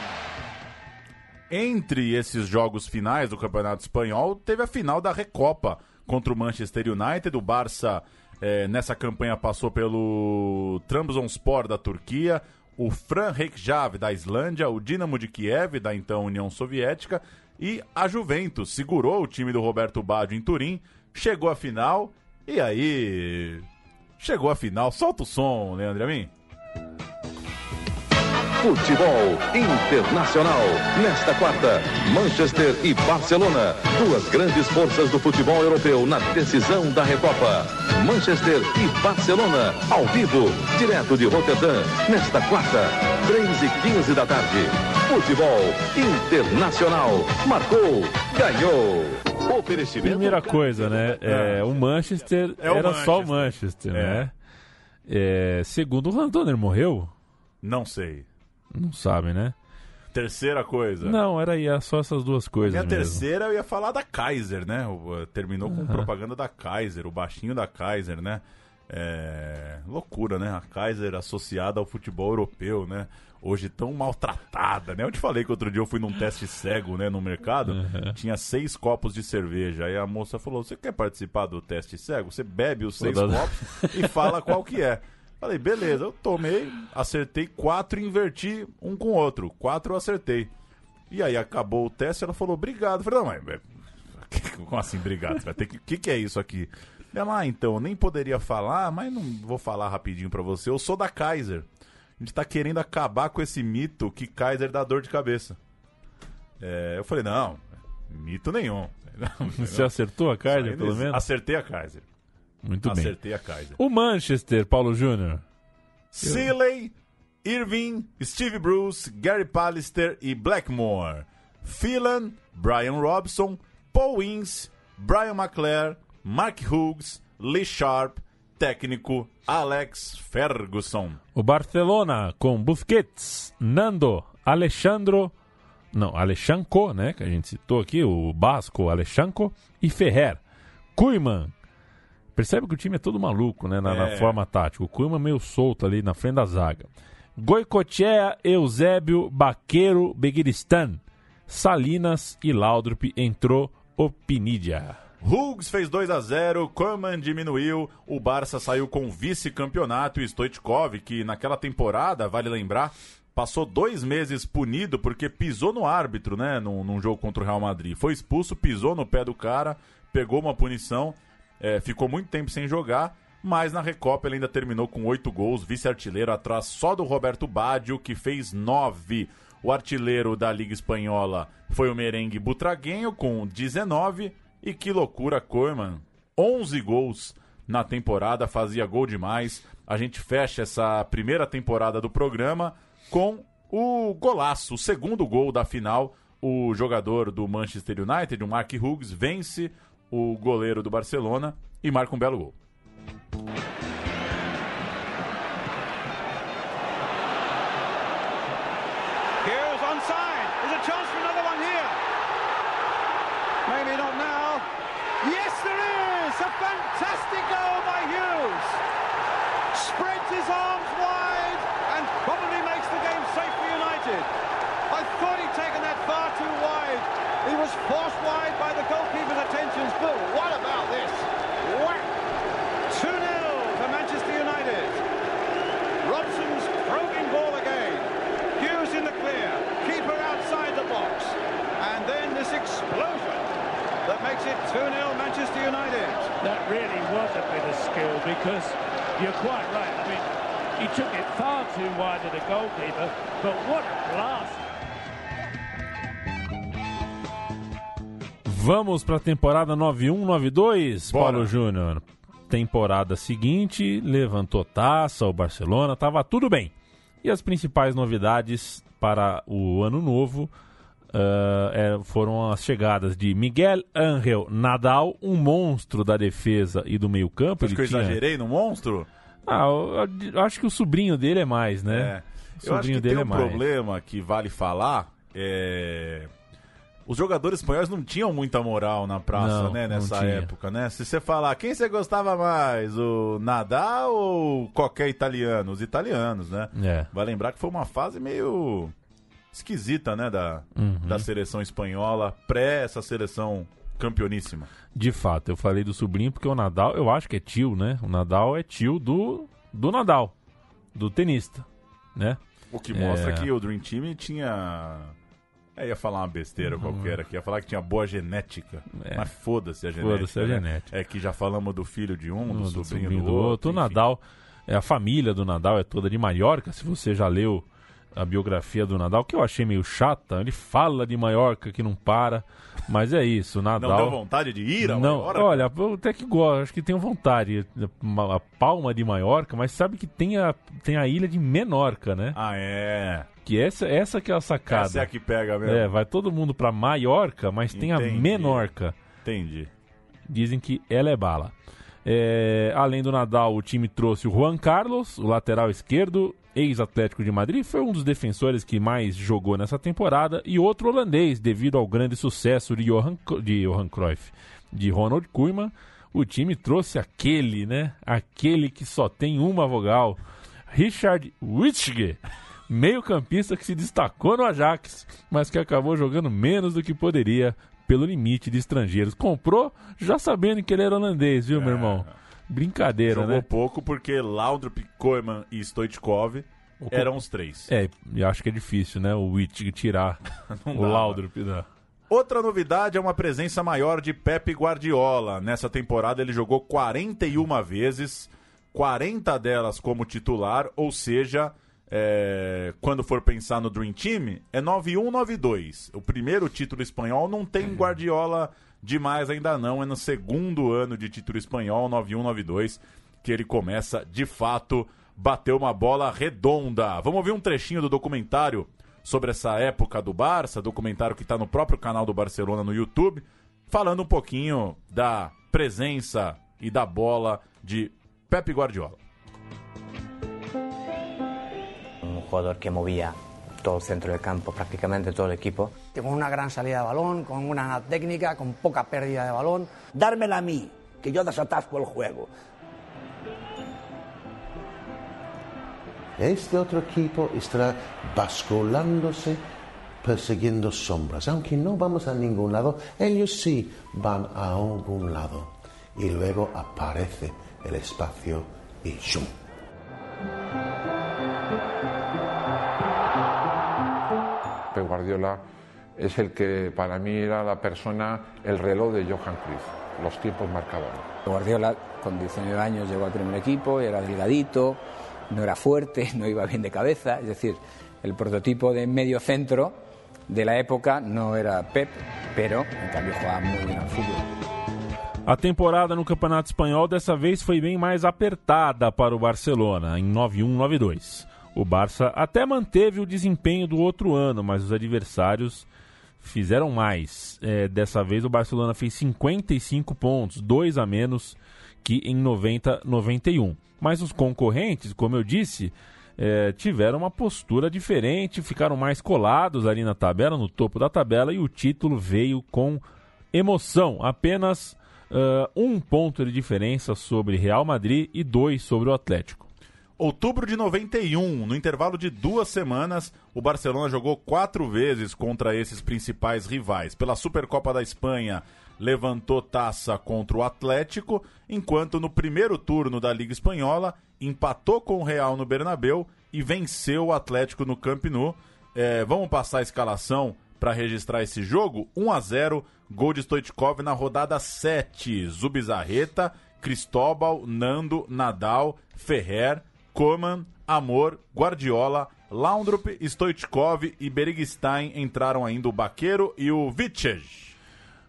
Entre esses jogos finais do Campeonato Espanhol, teve a final da Recopa contra o Manchester United. O Barça, eh, nessa campanha, passou pelo Trabzonspor da Turquia, o Fran Reykjavik da Islândia, o Dinamo de Kiev da então União Soviética e a Juventus segurou o time do Roberto Baggio em Turim, chegou à final e aí chegou à final. Solta o som, Leandro Amin. Futebol Internacional. Nesta quarta, Manchester e Barcelona. Duas grandes forças do futebol europeu na decisão da Recopa. Manchester e Barcelona, ao vivo, direto de Roterdã. Nesta quarta, 3 e 15 da tarde. Futebol Internacional. Marcou, ganhou. Oferecimento. Primeira coisa, né? É, o Manchester É o era só o Manchester. Manchester, É. né? É, segundo, o Randoner morreu? Não sei. Não sabe, né? Terceira coisa. Não, era aí, era só essas duas coisas Minha mesmo. terceira eu ia falar da Kaiser, né? O- Terminou com Aham. propaganda da Kaiser, o baixinho da Kaiser, né? É... Loucura, né? A Kaiser associada ao futebol europeu, né? Hoje tão maltratada, né? Eu te falei que outro dia eu fui num teste cego, né? No mercado, tinha seis copos de cerveja. Aí a moça falou: Você quer participar do teste cego? Você bebe os seis Vou dar- copos e fala qual que é. <laughs> Falei, beleza, eu tomei, acertei quatro e inverti um com o outro. Quatro eu acertei. E aí acabou o teste, ela falou, obrigado. Eu falei, não, mas. <laughs> Como assim, obrigado? Ter que. O que, que é isso aqui? Ela, ah, então, eu nem poderia falar, mas não vou falar rapidinho pra você. Eu sou da Kaiser. A gente tá querendo acabar com esse mito que Kaiser dá dor de cabeça. É, eu falei, não, mito nenhum. <laughs> Você acertou a Kaiser, pelo menos? Acertei a Kaiser. Muito bem. Acertei a Kaiser. O Manchester, Paulo Júnior. Seeley, Irving, Steve Bruce, Gary Pallister e Blackmore. Phelan, Brian Robson, Paul Ince, Brian McClare, Mark Hughes, Lee Sharp, técnico Alex Ferguson. O Barcelona com Busquets, Nando, Alexandro, não, Alexanco, né, que a gente citou aqui, o Basco, Alexanco e Ferrer. Kuiman. Percebe que o time é todo maluco, né, na, na É. forma tática. O Kuiman meio solto ali na frente da zaga. Goicoechea, Eusébio, Baqueiro, Beguiristan, Salinas e Laudrup entrou o Pinidia. Hughes fez 2 a 0 Koeman diminuiu, o Barça saiu com vice-campeonato e Stoichkov, que naquela temporada, vale lembrar, passou dois meses punido porque pisou no árbitro, né, num, num jogo contra o Real Madrid. Foi expulso, pisou no pé do cara, pegou uma punição, é, ficou muito tempo sem jogar, mas na Recopa ele ainda terminou com oito gols, vice-artilheiro atrás só do Roberto Baggio, que fez nove. O artilheiro da Liga Espanhola foi o merengue Butraguenho, com 19. E que loucura, Koeman. 11 gols na temporada, fazia gol demais. A gente fecha essa primeira temporada do programa com o golaço, o segundo gol da final. O jogador do Manchester United, o Mark Hughes, vence o goleiro do Barcelona e marca um belo gol. Hughes onside. There's a chance for another one here. Maybe not now. Yes, there is. A fantastic goal by Hughes. Spreads his arms wide and probably makes the game safe for United. I thought he'd taken that far too wide. He was forced wide by the goalkeeper's attentions. But what about this? Whack! 2-0 to Manchester United. Robson's probing ball again. Hughes in the clear. Keeper outside the box. And then this explosion that makes it 2-0 Manchester United. That really was a bit of skill because you're quite right. I mean, he took it far too wide of the goalkeeper, but what a blast! Vamos para a temporada 91-92, Bora. Paulo Júnior. Temporada seguinte, levantou taça, o Barcelona, tava tudo bem. E as principais novidades para o ano novo ah, é, foram as chegadas de Miguel Ángel Nadal, um monstro da defesa e do meio-campo. Acho que eu exagerei no monstro? Ah, eu, eu acho que o sobrinho dele é mais, né? É. O sobrinho dele tem é um mais. problema que vale falar. É... os jogadores espanhóis não tinham muita moral na praça, Não, né, nessa tinha. época, né? Se você falar, quem você gostava mais, o Nadal ou qualquer italiano? Os italianos, né? É. Vai lembrar que foi uma fase meio esquisita, né, da, Uhum. da seleção espanhola, pré essa seleção campeoníssima. De fato, eu falei do sobrinho porque o Nadal, eu acho que é tio, né? O Nadal é tio do, do Nadal, do tenista, né? O que mostra É. que o Dream Team tinha. É, ia falar uma besteira qualquer aqui, ia falar que tinha boa genética. Uhum. É. Mas foda-se a genética. Foda-se a né? genética. É que já falamos do filho de um, do, do sobrinho, do, outro. O Nadal, é, a família do Nadal é toda de Maiorca. Se você já leu a biografia do Nadal, que eu achei meio chata, ele fala de Maiorca que não para, mas é isso, Nadal... Não deu vontade de ir a Não, Maiorca? olha, eu até que gosto, acho que tenho vontade. A palma de Maiorca, mas sabe que tem a, tem a ilha de Menorca, né? Ah, é. Que essa, essa que é a sacada. Essa é a que pega mesmo. É, vai todo mundo pra Maiorca, mas tem a Entendi. Menorca. Entendi. Dizem que ela é bala. É, além do Nadal, o time trouxe o Juan Carlos, o lateral esquerdo, ex-Atlético de Madrid, foi um dos defensores que mais jogou nessa temporada, e outro holandês, devido ao grande sucesso de Johan, de Johan Cruyff, de Ronald Koeman, o time trouxe aquele, né? Aquele que só tem uma vogal, Richard Witschge, meio-campista que se destacou no Ajax, mas que acabou jogando menos do que poderia pelo limite de estrangeiros. Comprou já sabendo que ele era holandês, viu, meu irmão? Brincadeira, Jogou né? pouco porque Laudrup, Koeman e Stoichkov eram os três. É, e acho que é difícil, né? O Wittig tirar <laughs> o dava. Laudrup da... Outra novidade é uma presença maior de Pepe Guardiola. Nessa temporada ele jogou 41 vezes, 40 delas como titular, ou seja, é, quando for pensar no Dream Team, é 9-1, 9-2. O primeiro título espanhol não tem Guardiola demais ainda não, é no segundo ano de título espanhol, 9-1, 9-2, que ele começa de fato bater uma bola redonda. Vamos ver um trechinho do documentário sobre essa época do Barça, documentário que está no próprio canal do Barcelona no YouTube, falando um pouquinho da presença e da bola de Pepe Guardiola. Un jugador que movía todo el centro del campo, prácticamente todo el equipo. Con una gran salida de balón, con una técnica, con poca pérdida de balón. Dármela a mí, que yo desatasco el juego. Este otro equipo estará basculándose, persiguiendo sombras. Aunque no vamos a ningún lado, ellos sí van a algún lado. Y luego aparece el espacio y ¡shum! Pep Guardiola es el que para mí era la persona, el reloj de Johan Cruyff. Los tiempos marcaban. Guardiola con 19 años llegó al primer equipo, era delgadito, no era fuerte, <laughs> no iba bien de cabeza, es decir, el prototipo de medio centro de la época no era Pep, pero en cambio jugaba muy bien al fútbol. A temporada no Campeonato Espanhol dessa vez foi bem mais apertada para o Barcelona, em 9-1-9-2. O Barça até manteve o desempenho do outro ano, mas os adversários fizeram mais. É, dessa vez o Barcelona fez 55 pontos, dois a menos que em 90-91. Mas os concorrentes, como eu disse, é, tiveram uma postura diferente, ficaram mais colados ali na tabela, no topo da tabela, e o título veio com emoção. Apenas uh, um ponto de diferença sobre Real Madrid e dois sobre o Atlético. Outubro de 91, no intervalo de duas semanas, o Barcelona jogou quatro vezes contra esses principais rivais. Pela Supercopa da Espanha, levantou taça contra o Atlético, enquanto no primeiro turno da Liga Espanhola, empatou com o Real no Bernabéu e venceu o Atlético no Camp Nou. É, vamos passar a escalação para registrar esse jogo? 1 a 0 gol de Stoichkov na rodada 7. Zubizarreta, Cristóbal, Nando, Nadal, Ferrer, Koeman, Amor, Guardiola, Laundrup, Stoichkov e Berigstein entraram ainda o Baqueiro e o Vitej.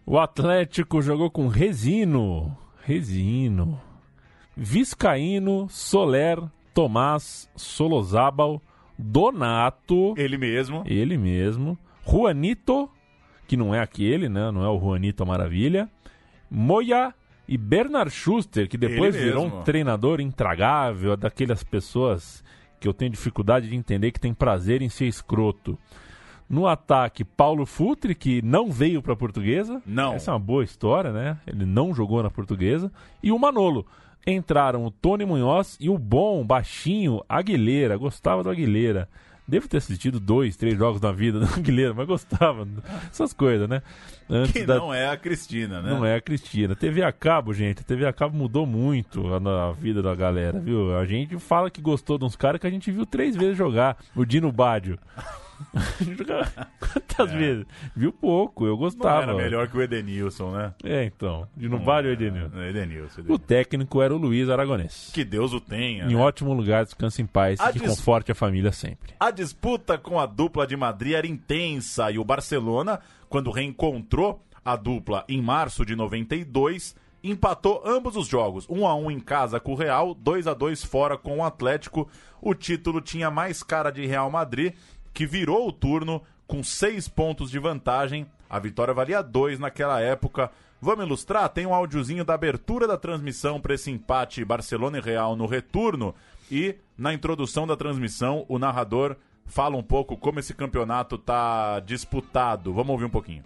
O Atlético jogou com Resino, Resino, Viscaíno, Soler, Tomás, Solozábal, Donato, ele mesmo, ele mesmo, Juanito, que não é aquele, né? Não é o Juanito Maravilha, Moya e Bernard Schuster, que depois Ele virou mesmo. um treinador intragável, é daquelas pessoas que eu tenho dificuldade de entender que tem prazer em ser escroto. No ataque, Paulo Futre, que não veio para a portuguesa. Não. Essa é uma boa história, né? Ele não jogou na portuguesa. E o Manolo. Entraram o Tony Munhoz e o bom, baixinho, Aguilera. Gostava do Aguilera. Devo ter assistido dois, três jogos na vida <laughs> do Aguilera, mas gostava. Essas coisas, né? Antes Que da- não é a Cristina, né? não é a Cristina. TV a cabo, gente. A TV a cabo mudou muito a, na vida da galera, viu? A gente fala que gostou de uns caras que a gente viu três vezes jogar. O Dino Badio. <laughs> Quantas vezes? Viu pouco, eu Não gostava. era melhor que o Edenilson, né? É, então. Dino Badio ou Edenilson? É, Edenilson. O técnico era o Luiz Aragonês. Que Deus o tenha. Em né? ótimo lugar, descanse em paz A e que dis- conforte a família sempre. A disputa com a dupla de Madrid era intensa e o Barcelona, quando reencontrou a dupla em março de 92, empatou ambos os jogos, 1 a 1 em casa com o Real, 2 a 2 fora com o Atlético. O título tinha mais cara de Real Madrid, que virou o turno com seis pontos de vantagem. A vitória valia dois naquela época. Vamos ilustrar? Tem um áudiozinho da abertura da transmissão para esse empate Barcelona e Real no retorno. E na introdução da transmissão, o narrador fala um pouco como esse campeonato tá disputado. Vamos ouvir um pouquinho.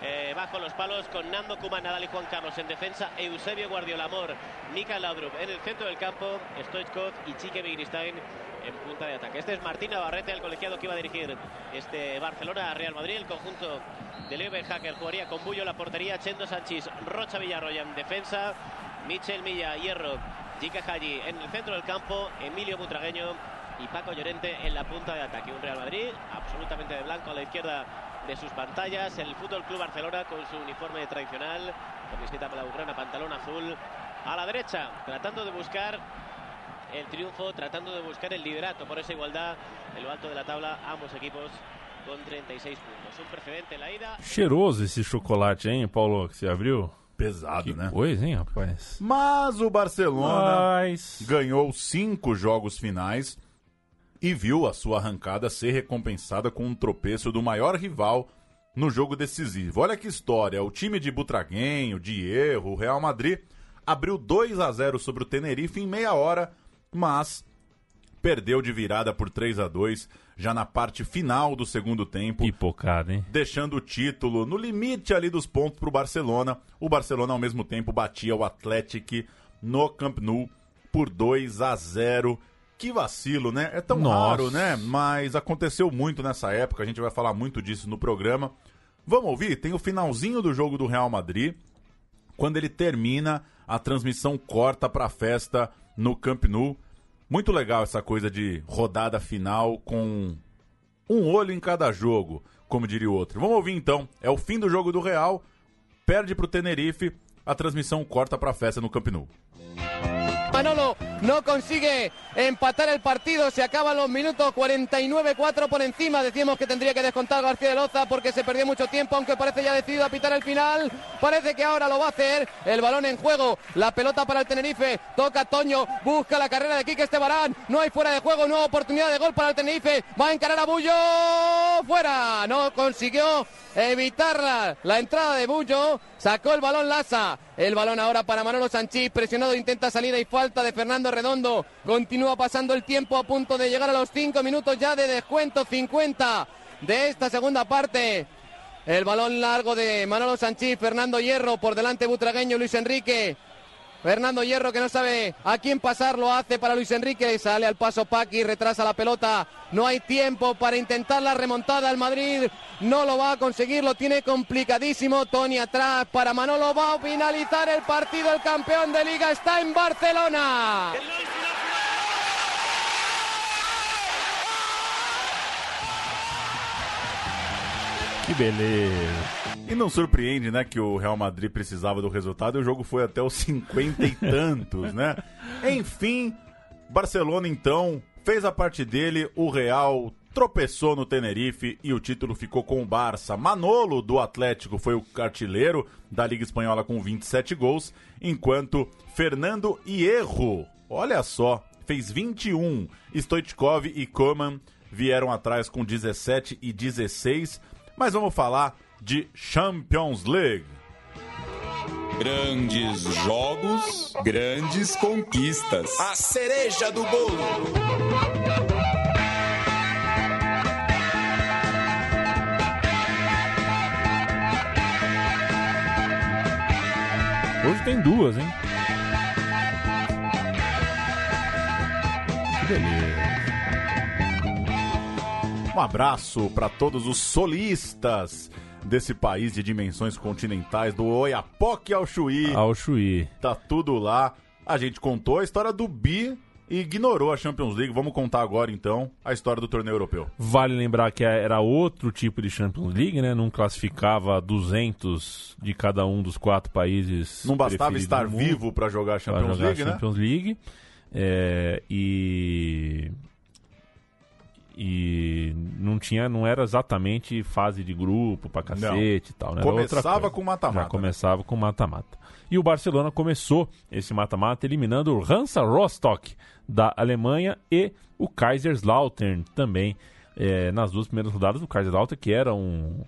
Eh, bajo los palos, con Nando Kuma, Nadal y Juan Carlos en defensa, Eusebio Guardiola Amor, Mika Laudrup en el centro del campo, Stoichkov y Chique Vigristain en punta de ataque. Este es Martín Navarrete, el colegiado que iba a dirigir este Barcelona a Real Madrid. El conjunto de Leo Hacker jugaría con Bullo la portería, Chendo Sánchez, Rocha Villarroya en defensa, Michel Milla, Hierro, Jika Haji en el centro del campo, Emilio Butragueño y Paco Llorente en la punta de ataque. Un Real Madrid absolutamente de blanco a la izquierda de sus pantallas. El Fútbol Club Barcelona con su uniforme tradicional, camiseta blaugrana, pantalón azul. A la derecha, tratando de buscar el triunfo, tratando de buscar el liderato por esa igualdad en lo alto de la tabla. Ambos equipos con 36 puntos. Un precedente en la ida. Cheiroso esse chocolate, hein, Paulo, que você abriu? Pesado, que né? Coisa, hein, rapaz? Mas o Barcelona Mas- ganhou cinco jogos finais e viu a sua arrancada ser recompensada com um tropeço do maior rival no jogo decisivo. Olha que história! O time de Butraguenho, de Erro, o Real Madrid, abriu 2 a 0 sobre o Tenerife em meia hora, mas perdeu de virada por 3 a 2 já na parte final do segundo tempo. Pipocada, hein? Deixando o título no limite ali dos pontos para o Barcelona. O Barcelona, ao mesmo tempo, batia o Atlético no Camp Nou por 2 a 0 Que vacilo, né? É tão Nossa. raro, né? Mas aconteceu muito nessa época. A gente vai falar muito disso no programa. Vamos ouvir? Tem o finalzinho do jogo do Real Madrid. Quando ele termina, a transmissão corta para a festa no Camp Nou. Muito legal essa coisa de rodada final com um olho em cada jogo, como diria o outro. Vamos ouvir então. É o fim do jogo do Real, perde para o Tenerife, a transmissão corta para a festa no Camp Nou. Manolo no consigue empatar el partido, se acaban los minutos 49-4 por encima, decíamos que tendría que descontar García de Loza porque se perdió mucho tiempo, aunque parece ya decidido a pitar el final, parece que ahora lo va a hacer, el balón en juego, la pelota para el Tenerife, toca Toño, busca la carrera de Quique Estebarán, no hay fuera de juego, nueva oportunidad de gol para el Tenerife, va a encarar a Bullo, fuera, no consiguió evitar la, la entrada de Bullo, sacó el balón Laza, el balón ahora para Manolo Sanchís, presionado, intenta salida y falta de Fernando Redondo, continúa pasando el tiempo a punto de llegar a los 5 minutos ya de descuento, 50 de esta segunda parte. El balón largo de Manolo Sanchís, Fernando Hierro, por delante Butragueño, Luis Enrique. Fernando Hierro que no sabe a quién pasar, lo hace para Luis Enrique, sale al paso Paqui, retrasa la pelota, no hay tiempo para intentar la remontada al Madrid, no lo va a conseguir, lo tiene complicadísimo, Tony atrás para Manolo, va a finalizar el partido, el campeón de liga está en Barcelona. Que beleza. E não surpreende, né, que o Real Madrid precisava do resultado e o jogo foi até os 50 e tantos, né? <laughs> Enfim, Barcelona então fez a parte dele, o Real tropeçou no Tenerife e o título ficou com o Barça. Manolo do Atlético foi o artilheiro da Liga Espanhola com 27 gols, enquanto Fernando Hierro, olha só, fez 21. Stoichkov e Koman vieram atrás com 17 e 16. Mas vamos falar de Champions League. Grandes jogos, grandes conquistas. A cereja do bolo. Hoje tem duas, hein? Que beleza. Um abraço para todos os solistas desse país de dimensões continentais, do Oiapoque ao Chuí. Ao Chuí. Tá tudo lá. A gente contou a história do Bi e ignorou a Champions League. Vamos contar agora, então, a história do torneio europeu. Vale lembrar que era outro tipo de Champions League, né? Não classificava 200 de cada um dos quatro países. Não bastava estar vivo para jogar a Champions jogar League, né? Champions League. É, e e não tinha, não era exatamente fase de grupo pra cacete e tal, né? Começava com mata-mata, Já começava com mata-mata. E o Barcelona começou esse mata-mata eliminando o Hansa Rostock da Alemanha e o Kaiserslautern também é, nas duas primeiras rodadas. O Kaiserslautern que era um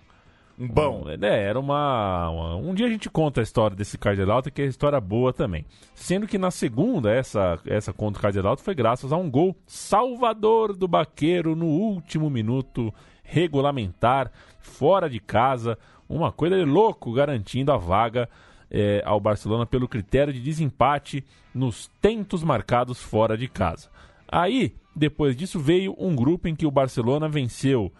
bom. é, era uma, uma- Um dia a gente conta a história desse Kaiserslautern, que é história boa também. Sendo que na segunda, essa, essa contra o Kaiserslautern foi graças a um gol salvador do Baqueiro no último minuto regulamentar, fora de casa. Uma coisa de louco, garantindo a vaga é, ao Barcelona pelo critério de desempate nos tentos marcados fora de casa. Aí, depois disso, veio um grupo em que o Barcelona venceu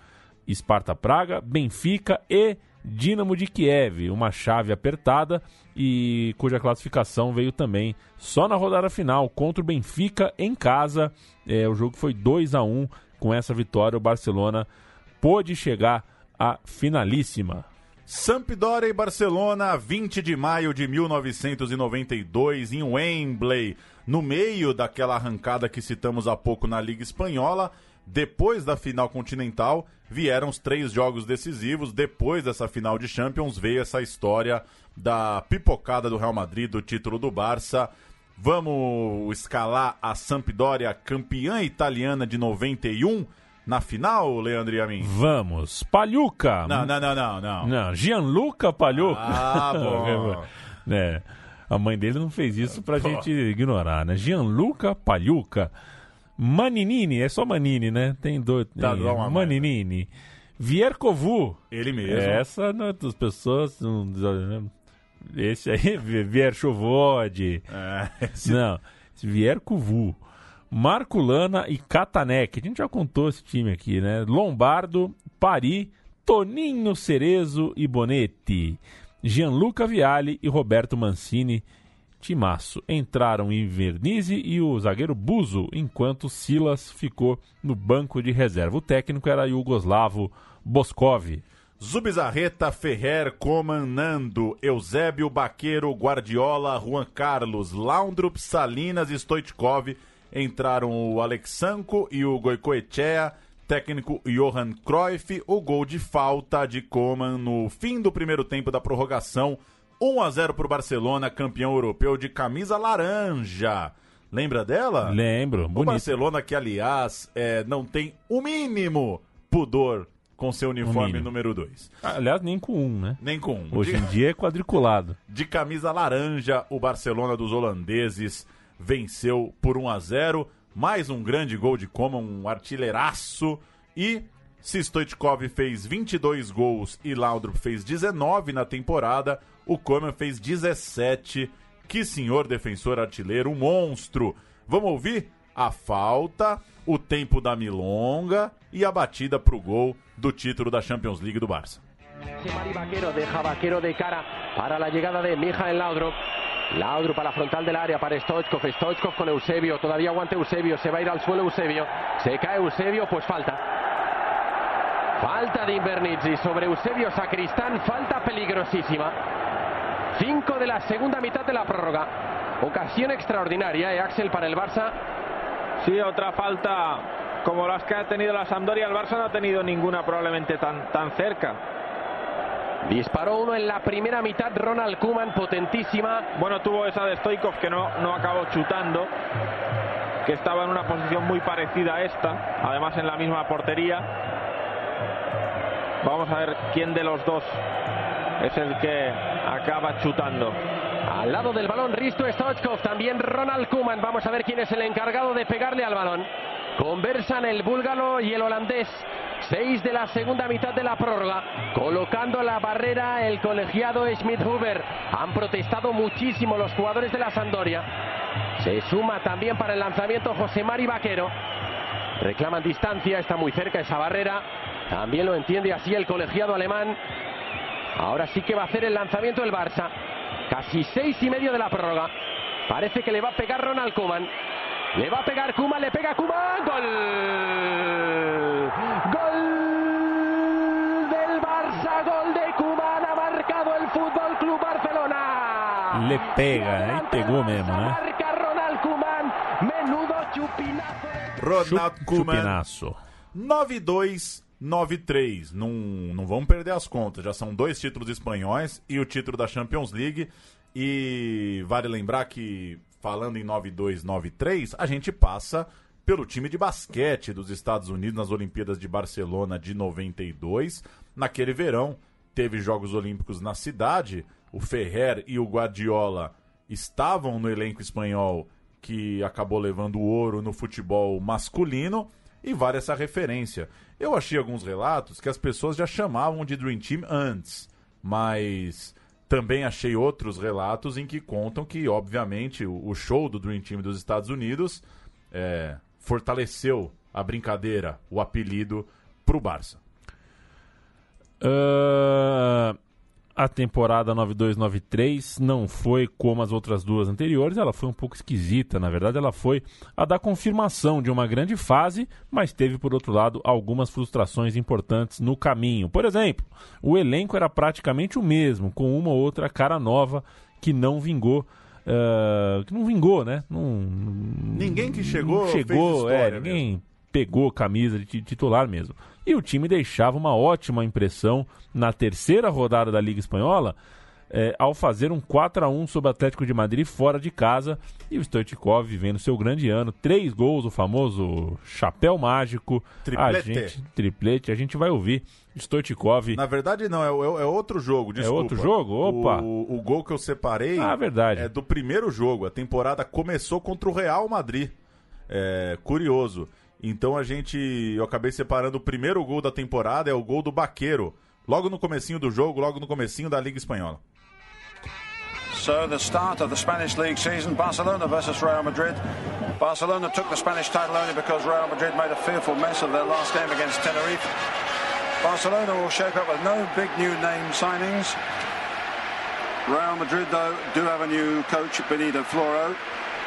Sparta Praga, Benfica e Dinamo de Kiev, uma chave apertada e cuja classificação veio também só na rodada final contra o Benfica em casa. É, o jogo foi 2 a 1 com essa vitória o Barcelona pôde chegar à finalíssima. Sampdoria e Barcelona, 20 de maio de 1992, em Wembley, no meio daquela arrancada que citamos há pouco na Liga Espanhola. Depois da final continental, vieram os três jogos decisivos. Depois dessa final de Champions, veio essa história da pipocada do Real Madrid, do título do Barça. Vamos escalar a Sampdoria, campeã italiana de 91, na final, Leandro e a mim? Vamos, Palhuca. Não, não, não, não, não. Não, Gianluca Palhuca. Ah, <laughs> bom. né? A mãe dele não fez isso pra gente ignorar, né? Gianluca Palhuca. Maninini, é só Manini, né? Tem dois. Tá, dá uma Maninini. Viercovu. Ele mesmo. Essa, né, as pessoas. não- Esse aí, Vierchovod. É, esse- Não, Viercovu. Marco Lana e Katanek. A gente já contou esse time aqui, né? Lombardo, Pari, Toninho Cerezo e Bonetti. Gianluca Vialli e Roberto Mancini. Timaço. Entraram Invernizzi e o zagueiro Buzo, enquanto Silas ficou no banco de reserva. O técnico era Yugoslavo Boskov. Zubizarreta, Ferrer, Coman, Nando, Eusébio, Baqueiro, Guardiola, Juan Carlos, Laundrup, Salinas e Stoichkov. Entraram o Alexanco e o Goicoechea, técnico Johan Cruyff, o gol de falta de Coman no fim do primeiro tempo da prorrogação. 1 a 0 para o Barcelona, campeão europeu de camisa laranja. Lembra dela? Lembro, O bonito. Barcelona que, aliás, é, não tem o mínimo pudor com seu uniforme número 2. Aliás, nem com um, né? Nem com um. Hoje De- em dia é quadriculado. <laughs> de camisa laranja, o Barcelona dos holandeses venceu por 1 a 0. Mais um grande gol de Coman, um artilheiraço. E se Stoichkov fez 22 gols e Laudrup fez 19 na temporada, o Coman fez 17. Que senhor defensor artilheiro, um monstro. Vamos ouvir a falta, o tempo da milonga e a batida pro gol do título da Champions League do Barça. Mari Vaquero deja Vaquero de cara para la llegada de Mijael Laudrup. Laudrup a la frontal del área para Stoichkov. Stoichkov con Eusebio. Todavía aguanta Eusebio. Se va a ir al suelo Eusebio. Se cae Eusebio, pues falta. Falta de Invernizzi sobre Eusebio Sacristán. Falta peligrosísima. Cinco de la segunda mitad de la prórroga. Ocasión extraordinaria, ¿eh, Axel, para el Barça. Sí, otra falta como las que ha tenido la Sampdoria. El Barça no ha tenido ninguna probablemente tan, tan cerca. Disparó uno en la primera mitad Ronald Koeman, potentísima. Bueno, tuvo esa de Stoikov que no, no acabó chutando, que estaba en una posición muy parecida a esta, además en la misma portería. Vamos a ver quién de los dos es el que acaba chutando. Al lado del balón Risto Stoichkov, también Ronald Koeman. Vamos a ver quién es el encargado de pegarle al balón. Conversan el búlgaro y el holandés Seis de la segunda mitad de la prórroga, colocando la barrera el colegiado Schmidt Huber. Han protestado muchísimo los jugadores de la Sandoria. Se suma también para el lanzamiento José Mari Vaquero. Reclaman distancia, está muy cerca esa barrera. También lo entiende así el colegiado alemán. Ahora sí que va a hacer el lanzamiento el Barça. Casi seis y medio de la prórroga. Parece que le va a pegar Ronald Koeman. Le va a pegar Kuman, le pega Kuman. Gol. Gol del Barça, gol de Kuman. Ha marcado el Fútbol Club Barcelona. Le pega, hein? Pegou mesmo, né? Marca Ronald Koeman. Menudo chupinazo. Ronald Koeman. Chupinaço. 9-2, 9-3. Não, não vamos perder as contas. Já são dois títulos espanhóis e o título da Champions League. E vale lembrar que, falando em 9-2, 9-3, a gente passa pelo time de basquete dos Estados Unidos nas Olimpíadas de Barcelona de 92. Naquele verão, teve Jogos Olímpicos na cidade. O Ferrer e o Guardiola estavam no elenco espanhol que acabou levando o ouro no futebol masculino e vale essa referência. Eu achei alguns relatos que as pessoas já chamavam de Dream Team antes, mas também achei outros relatos em que contam que, obviamente, o, o show do Dream Team dos Estados Unidos é, fortaleceu a brincadeira, o apelido, pro Barça. Ah, a temporada 92-93 não foi como as outras duas anteriores, ela foi um pouco esquisita, na verdade, ela foi a da confirmação de uma grande fase, mas teve, por outro lado, algumas frustrações importantes no caminho. Por exemplo, o elenco era praticamente o mesmo, com uma ou outra cara nova que não vingou. ah, que não vingou, né? Não, Ninguém que chegou, chegou, é, ninguém pegou camisa de ti- titular mesmo. E o time deixava uma ótima impressão na terceira rodada da Liga Espanhola eh, ao fazer um 4 a 1 sobre o Atlético de Madrid fora de casa e o Stoichkov vivendo seu grande ano, três gols, o famoso chapéu mágico, a Triplete. gente triplete, a gente vai ouvir Stoichkov. Na verdade, não, é, o- é outro jogo, desculpa. outro jogo? Opa! O, o gol que eu separei Ah, verdade. é do primeiro jogo. A temporada começou contra o Real Madrid. É, curioso. Então a gente. Eu acabei separando o primeiro gol da temporada, é o gol do Baqueiro. Logo no comecinho do jogo, logo no comecinho da Liga Espanhola. So the start of the Spanish league season, Barcelona versus Real Madrid. Barcelona took the Spanish title only because Real Madrid made a fearful mess of their last game against Tenerife. Barcelona will shape up with no big new name signings. Real Madrid, though, do have a new coach, Benito Floro,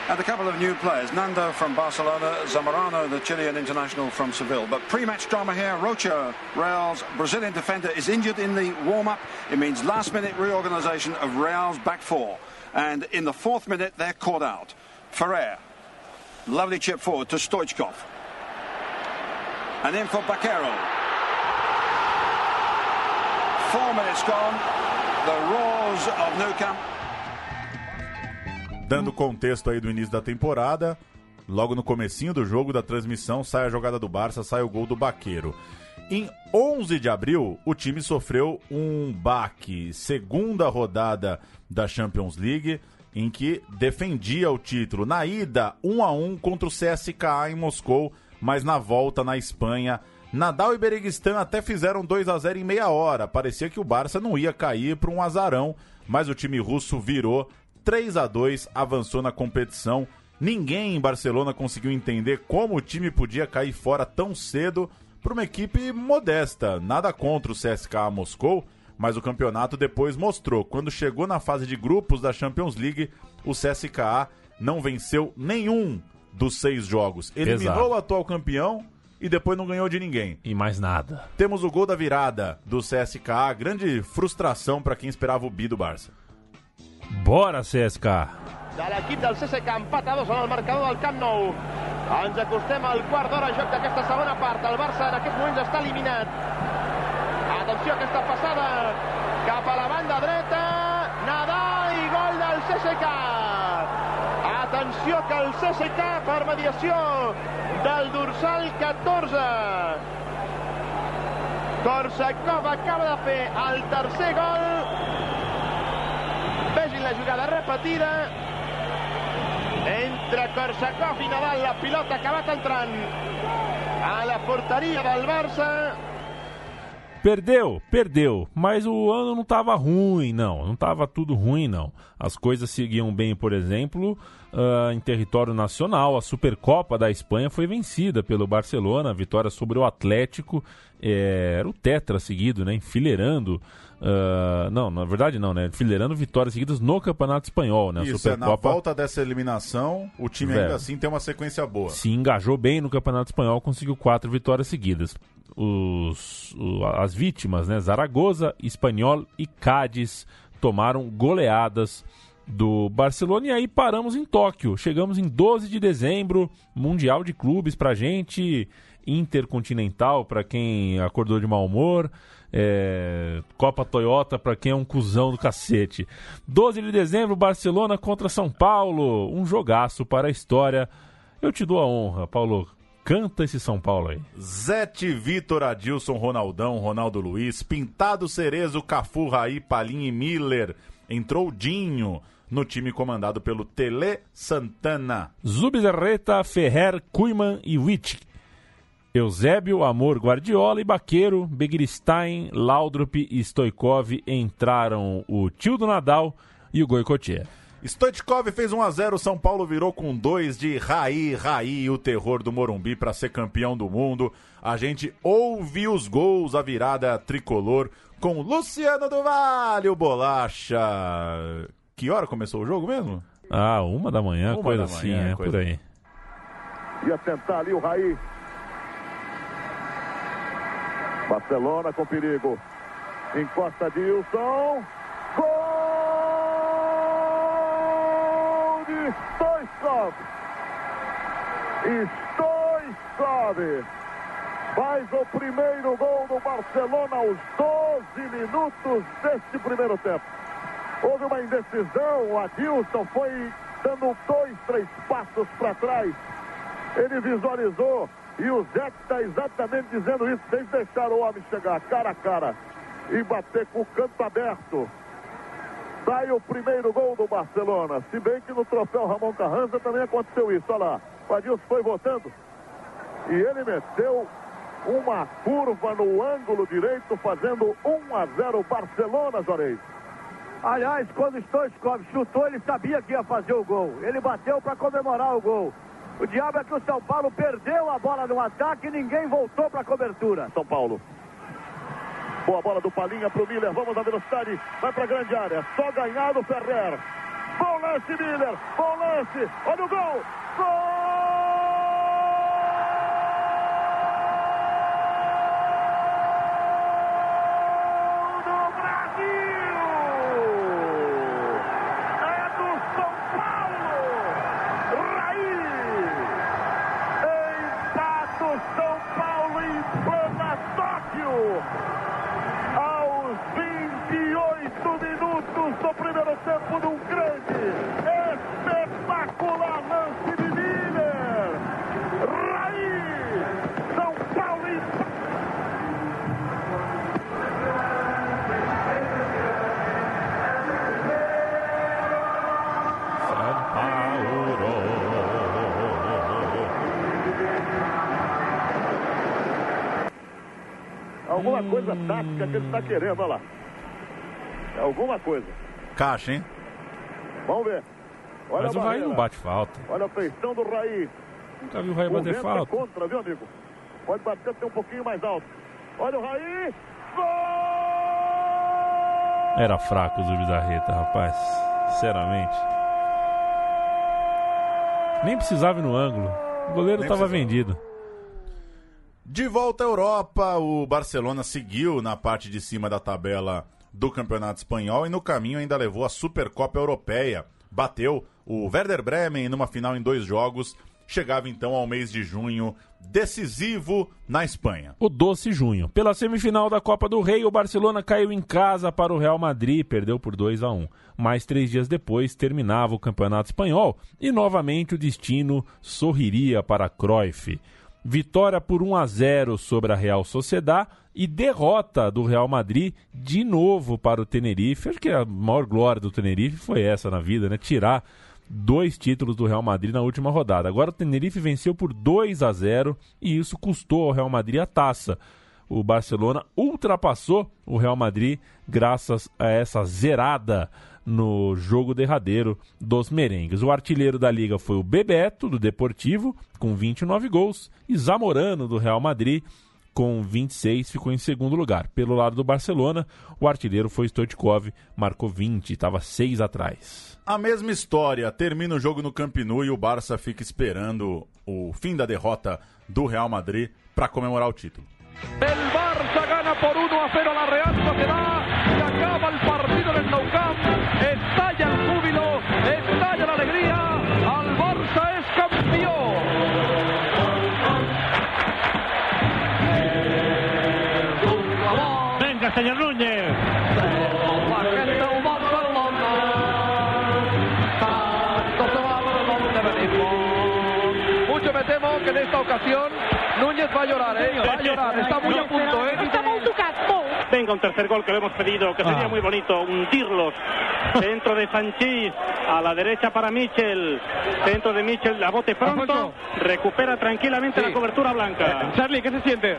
and a couple of new players. Nando from Barcelona, Zamorano, the Chilean international from Seville. But pre-match drama here, Rocha, Real's Brazilian defender, is injured in the warm-up. It means last-minute reorganisation of Real's back four. And in the fourth minute, they're caught out. Ferrer, lovely chip forward to Stoichkov. And in for Baquero. Four minutes gone. The roars of Nou Camp. Dando contexto aí do início da temporada, logo no comecinho do jogo da transmissão, sai a jogada do Barça, sai o gol do Baqueiro. Em 11 de abril, o time sofreu um baque, segunda rodada da Champions League, em que defendia o título. Na ida, 1 a 1 contra o CSKA em Moscou, mas na volta na Espanha, Nadal e Bereguistão até fizeram 2 a 0 em meia hora. Parecia que o Barça não ia cair para um azarão, mas o time russo virou 3 a 2 avançou na competição. Ninguém em Barcelona conseguiu entender como o time podia cair fora tão cedo para uma equipe modesta. Nada contra o CSKA Moscou, mas o campeonato depois mostrou. Quando chegou na fase de grupos da Champions League, o CSKA não venceu nenhum dos seis jogos. Eliminou Pesado. o atual campeão e depois não ganhou de ninguém. E mais nada. Temos o gol da virada do CSKA, grande frustração para quem esperava o bi do Barça. Bora, CSK! de l'equip del CSK empat a dos en el marcador del Camp Nou. Ens acostem al quart d'hora joc d'aquesta segona part. El Barça en aquests moments està eliminat. Atenció a aquesta passada cap a la banda dreta. Nadal i gol del CSK. Atenció que el CSK per mediació del dorsal 14. Korsakov acaba de fer el tercer gol. La jugada repetida entre Korsakov i Nadal. La pilota acabat entrant a la porteria del Barça. Perdeu, perdeu, mas o ano não estava ruim, não, não estava tudo ruim, não. As coisas seguiam bem, por exemplo, uh, em território nacional. A Supercopa da Espanha foi vencida pelo Barcelona, a vitória sobre o Atlético, é, era o tetra seguido, né, enfileirando. Uh, não, na verdade não, né? Enfileirando vitórias seguidas no Campeonato Espanhol, né? Isso, é, na Supercopa volta dessa eliminação, o time ainda assim tem uma sequência boa. se engajou bem no Campeonato Espanhol, conseguiu quatro vitórias seguidas. Os, o- as vítimas, né? Zaragoza, Espanhol e Cádiz tomaram goleadas do Barcelona e aí paramos em Tóquio. Chegamos em 12 de dezembro, Mundial de Clubes pra gente, Intercontinental pra quem acordou de mau humor, é, Copa Toyota pra quem é um cuzão do cacete. 12 de dezembro, Barcelona contra São Paulo, um jogaço para a história. Eu te dou a honra, Paulo. Canta esse São Paulo aí. Zete, Vitor, Adilson, Ronaldão, Ronaldo Luiz, Pintado, Cerezo, Cafu, Raí, Palim e Miller. Entrou Dinho no time comandado pelo Tele Santana. Zubizarreta, Ferrer, Kuiman e Witt. Eusébio, Amor, Guardiola e Baqueiro, Begristein, Laudrup e Stoikov entraram o tio do Nadal e o Goicoechea. Stoichkov fez 1 a 0 São Paulo virou com dois de Raí, Raí, o terror do Morumbi para ser campeão do mundo. A gente ouve os gols, a virada tricolor com Luciano do Vale, o Bolacha. Que hora começou o jogo mesmo? Ah, uma da manhã, Uma coisa da assim, manhã, é coisa- por aí. Ia tentar ali o Raí. Barcelona com perigo. Encosta Dilson. Gol de Stoichkov. Stoichkov faz o primeiro gol do Barcelona aos 12 minutos deste primeiro tempo. Houve uma indecisão, o Adilson foi dando dois, três passos para trás. Ele visualizou e o Zé está exatamente dizendo isso, sem deixar o homem chegar cara a cara e bater com o canto aberto. Sai o primeiro gol do Barcelona. Se bem que no troféu Ramon Carranza também aconteceu isso. Olha lá, o Adilson foi votando e ele meteu uma curva no ângulo direito, fazendo 1 a 0 Barcelona, Jorei. Aliás, quando Stoichkov chutou, ele sabia que ia fazer o gol. Ele bateu para comemorar o gol. O diabo é que o São Paulo perdeu a bola no ataque e ninguém voltou para a cobertura. São Paulo. Boa bola do Palinha pro Miller. Vamos na velocidade. Vai pra grande área. Só ganhar do Ferrer. Bom lance, Miller. Bom lance. Olha o gol. Gol do Brasil! É do São Paulo. Raí. Empata o São Paulo em plena Tóquio. Aos 28 minutos do primeiro tempo de um grande, espetacular lance de Miller. Raí. São Paulo empata. Alguma coisa tática que ele está querendo, olha lá. É alguma coisa. Caixa, hein? Vamos ver. Olha Mas o Raí não bate falta. Olha a feição do Raí. Nunca vi o Raí O bater vento falta. É contra, viu, amigo? Pode bater até um pouquinho mais alto. Olha o Raí. Gol! Era fraco o Zubizarreta, rapaz. Sinceramente. Nem precisava ir no ângulo. O goleiro Nem estava precisava. vendido. De volta à Europa, o Barcelona seguiu na parte de cima da tabela do Campeonato Espanhol e no caminho ainda levou a Supercopa Europeia. Bateu o Werder Bremen numa final em dois jogos. Chegava então ao mês de junho, decisivo na Espanha. O doce junho. Pela semifinal da Copa do Rei, o Barcelona caiu em casa para o Real Madrid e perdeu por 2 a 1. Mais três dias depois terminava o Campeonato Espanhol e novamente o destino sorriria para Cruyff. Vitória por 1 a 0 sobre a Real Sociedad e derrota do Real Madrid de novo para o Tenerife. Acho que a maior glória do Tenerife foi essa na vida, né? Tirar dois títulos do Real Madrid na última rodada. Agora o Tenerife venceu por 2 a 0 e isso custou ao Real Madrid a taça. O Barcelona ultrapassou o Real Madrid graças a essa zerada no jogo derradeiro dos merengues. O artilheiro da liga foi o Bebeto, do Deportivo, com 29 gols, e Zamorano, do Real Madrid, com 26, ficou em segundo lugar. Pelo lado do Barcelona, o artilheiro foi Stoichkov, marcou 20, estava 6 atrás. A mesma história, termina o jogo no Camp Nou e o Barça fica esperando o fim da derrota do Real Madrid para comemorar o título. El Barça gana por 1 a 0 a la Real Sociedad y acaba el partido en el Nou Camp. Que en esta ocasión Núñez va a llorar, ¿eh? Va a llorar, está muy a punto, ¿eh? Venga, un tercer gol que le hemos pedido, que sería Ah. muy bonito, hundirlos. Centro de Sanchís, a la derecha para Michel. Centro de Michel, a bote pronto. Recupera tranquilamente la cobertura blanca. Charlie, ¿qué se siente?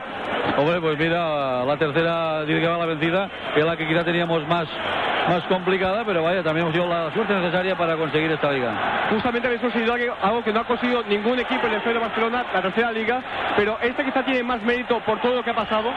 Hombre, pues mira, la tercera dice que va la vencida, que es la que quizá teníamos más, más complicada, pero vaya, también hemos tenido la suerte necesaria para conseguir esta liga. Justamente habéis conseguido algo- que no ha conseguido ningún equipo en el historia de Barcelona, la tercera liga, pero este quizá tiene más mérito por todo lo que ha pasado.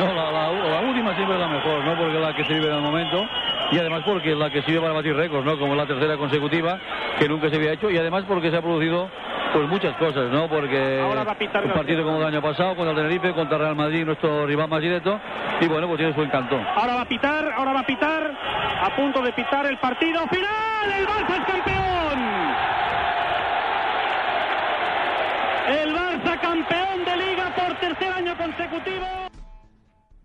No, la, la- la última siempre es la mejor, ¿no? Porque es la que se vive en el momento y además porque es la que sirve para batir récords, ¿no? Como la tercera consecutiva, que nunca se había hecho y además porque se ha producido pues muchas cosas, ¿no? Porque Ahora va a pitar un partido como el año pasado contra el Tenerife, contra Real Madrid, nuestro rival más directo y bueno, pues tiene su encanto. Ahora va a pitar, ahora va a pitar. A punto de pitar el partido final. El Barça es campeón. El Barça campeón de liga por tercer año consecutivo.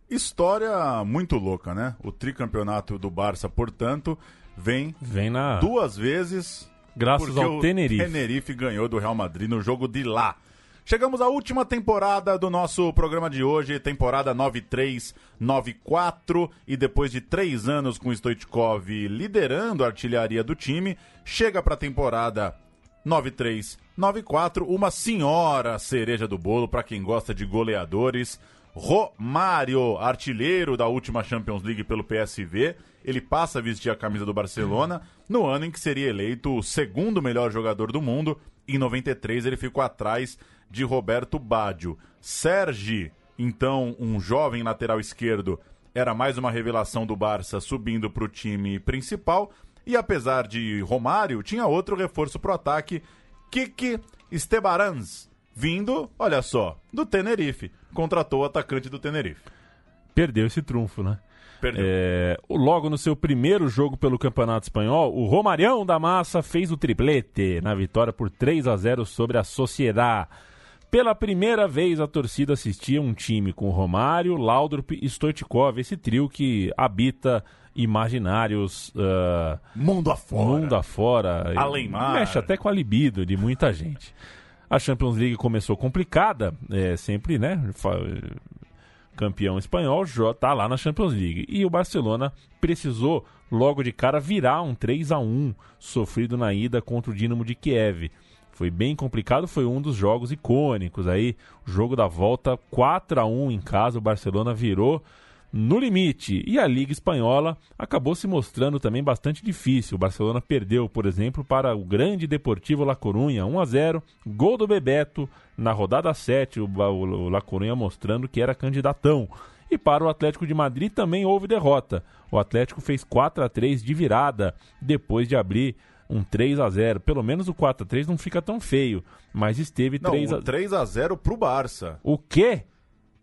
História muito louca, né? O tricampeonato do Barça, portanto, vem, vem na... duas vezes Graças ao o Tenerife. Tenerife ganhou do Real Madrid no jogo de lá. Chegamos à última temporada do nosso programa de hoje, temporada 93-94, e depois de três anos com o Stoichkov liderando a artilharia do time, chega para a temporada 93-94, uma senhora cereja do bolo para quem gosta de goleadores. Romário, artilheiro da última Champions League pelo PSV, ele passa a vestir a camisa do Barcelona no ano em que seria eleito o segundo melhor jogador do mundo. Em 93 ele ficou atrás de Roberto Baggio. Sergi, então um jovem lateral esquerdo, era mais uma revelação do Barça subindo para o time principal. E apesar de Romário, tinha outro reforço pro ataque, Kiki Estebarans, vindo, olha só, do Tenerife. Contratou o atacante do Tenerife. Perdeu esse trunfo, né? Perdeu. É, logo no seu primeiro jogo pelo Campeonato Espanhol, o Romarião da Massa fez o triplete na vitória por 3 a 0 sobre a Sociedad. Pela primeira vez a torcida assistia um time com Romário, Laudrup e Stoichkov, esse trio que habita imaginários ah, mundo afora, mundo afora, Além mar. mexe até com a libido de muita gente. A Champions League começou complicada, é, sempre, né? campeão espanhol, jo- tá lá na Champions League. E o Barcelona precisou logo de cara virar um 3 a 1 sofrido na ida contra o Dinamo de Kiev. Foi bem complicado, foi um dos jogos icônicos aí, o jogo da volta 4 a 1 em casa, o Barcelona virou no limite. E a Liga Espanhola acabou se mostrando também bastante difícil. O Barcelona perdeu, por exemplo, para o grande Deportivo La Coruña, 1 a 0, gol do Bebeto na rodada 7, o, La Coruña mostrando que era candidatão. E para o Atlético de Madrid também houve derrota. O Atlético fez 4 a 3 de virada depois de abrir um 3 a 0. Pelo menos o 4 a 3 não fica tão feio, mas esteve Não, 3 a o 3 a 0 pro Barça. O quê?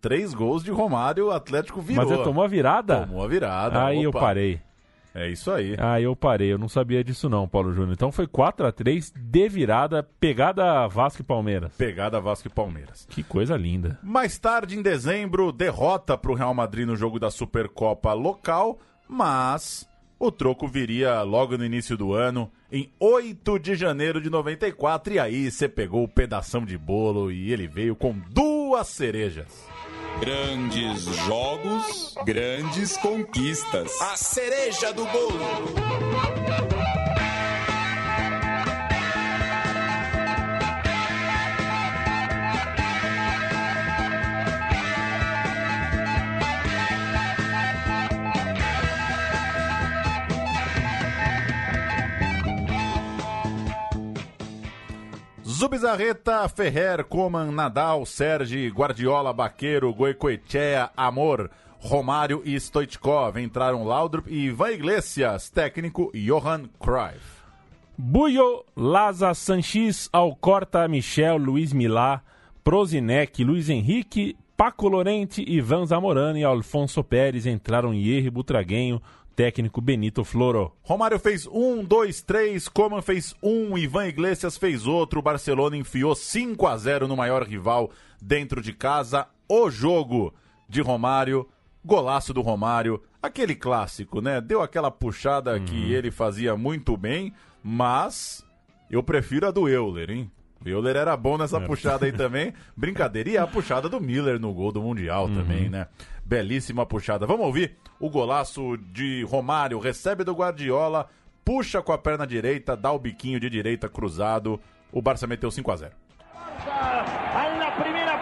Três gols de Romário, o Atlético virou. Mas ele tomou a virada? Tomou a virada. Aí eu opa. parei. É isso aí. Aí eu parei, eu não sabia disso não, Paulo Júnior. Então foi 4 a 3 de virada, pegada Vasco e Palmeiras. Pegada Vasco e Palmeiras. Que coisa linda. Mais tarde, em dezembro, derrota para o Real Madrid no jogo da Supercopa local, mas o troco viria logo no início do ano, em 8 de janeiro de 94, e aí você pegou o pedação de bolo e ele veio com duas cerejas. Grandes jogos, grandes conquistas. A cereja do bolo. Zubizarreta, Ferrer, Coman, Nadal, Sergi, Guardiola, Baqueiro, Goicoechea, Amor, Romário e Stoichkov. Entraram Laudrup e Ivan Iglesias, técnico Johan Cruyff. Buio, Laza, Sanches, Alcorta, Michel, Luiz Milá, Prozinec, Luiz Henrique, Paco Lorente, Ivan Zamorano e Alfonso Pérez entraram Hierro Butraguenho, técnico Benito Floro. Romário fez um, dois, três, Coman fez um, Ivan Iglesias fez outro, o Barcelona enfiou 5 a 0 no maior rival dentro de casa. O jogo de Romário, golaço do Romário, aquele clássico, né? Deu aquela puxada que ele fazia muito bem, mas eu prefiro a do Euler, hein? Euler era bom nessa puxada aí <laughs> também. Brincadeira. E a puxada do Miller no gol do Mundial também, né? Belíssima puxada. Vamos ouvir o golaço de Romário. Recebe do Guardiola, puxa com a perna direita, dá o biquinho de direita cruzado. O Barça meteu 5 a 0 en la primera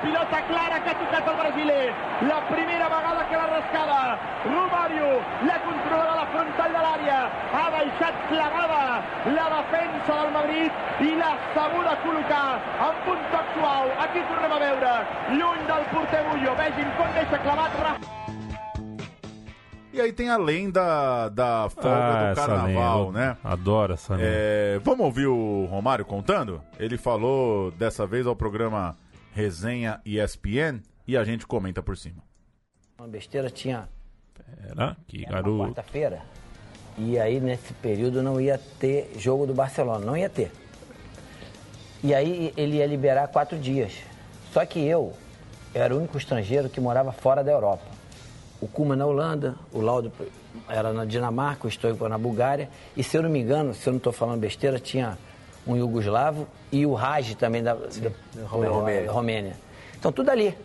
pilota clara que ha tocat el Brasiler. La primera vegada que l'ha rascada. Romario la controla a la frontal de l'àrea. Ha baixat clavada la defensa del Madrid i la segona a col·locar amb un toc suau. Aquí tornem a veure, lluny del porter Bullo. Vegin com deixa clavat Rafa. E aí tem a lenda da folga Ah, do carnaval, né? Adoro essa lenda. É, vamos ouvir o Romário contando? Ele falou dessa vez ao programa Resenha ESPN e a gente comenta por cima. Uma besteira tinha Era? Que era garoto. quarta-feira. E aí, nesse período, não ia ter jogo do Barcelona, não ia ter. E aí, ele ia liberar quatro dias. Só que eu era o único estrangeiro que morava fora da Europa. O Kuma na Holanda, o Laudo era na Dinamarca, o Stoico na Bulgária. E se eu não me engano, se eu não estou falando besteira, tinha um iugoslavo e o Raj também da, da, da Romênia. Romênia. Então, tudo ali.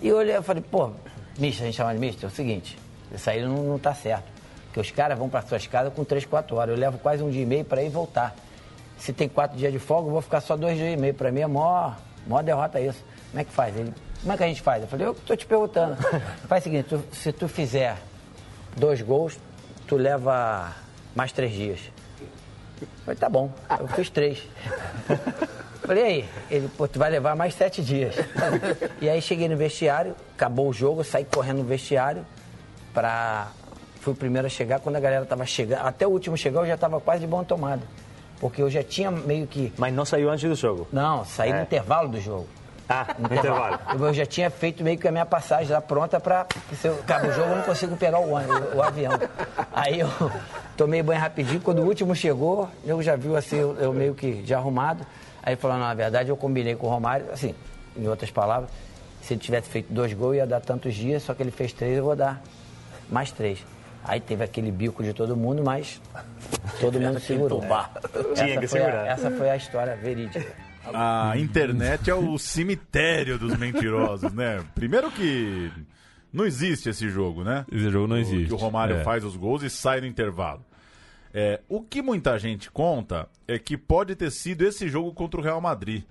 E eu olhei e falei, pô, mister, a gente chama de mister, é o seguinte, isso aí não, não tá certo. Porque os caras vão para suas casas com 3, 4 horas. Eu levo quase um dia e meio para ir e voltar. Se tem quatro dias de folga, eu vou ficar só dois dias e meio. Para mim é maior, maior derrota isso. Como é que faz? Ele, como é que a gente faz? Eu falei, eu tô te perguntando. <laughs> faz o seguinte, tu- se tu fizer dois gols, tu leva mais três dias. Falei, tá bom. Eu fiz três. Falei, aí? Ele, pô, tu vai levar mais sete dias. E aí cheguei no vestiário, acabou o jogo, saí correndo no vestiário pra... Fui o primeiro a chegar, quando a galera tava chegando, até o último chegar eu já tava quase de bom tomada. Porque eu já tinha meio que... Mas não saiu antes do jogo? Não, saí no É. intervalo do jogo. Ah, No intervalo. Eu já tinha feito meio que a minha passagem lá pronta pra. porque Se eu acaba o jogo, eu não consigo pegar o, ônibus, o avião. Aí eu tomei banho rapidinho. Quando o último chegou, eu já viu assim, eu, eu meio que já arrumado. Aí não, na verdade, eu combinei com o Romário, assim, em outras palavras, se ele tivesse feito dois gols, ia dar tantos dias, só que ele fez três, eu vou dar mais três. Aí teve aquele bico de todo mundo, mas todo <laughs> mundo segurou. Essa Tinha que foi a- segurar. essa foi a história verídica. A internet é o cemitério dos mentirosos, né? Primeiro que não existe esse jogo, né? Esse jogo não O- existe. Que o Romário É. faz os gols e sai no intervalo. É, o que muita gente conta é que pode ter sido esse jogo contra o Real Madrid.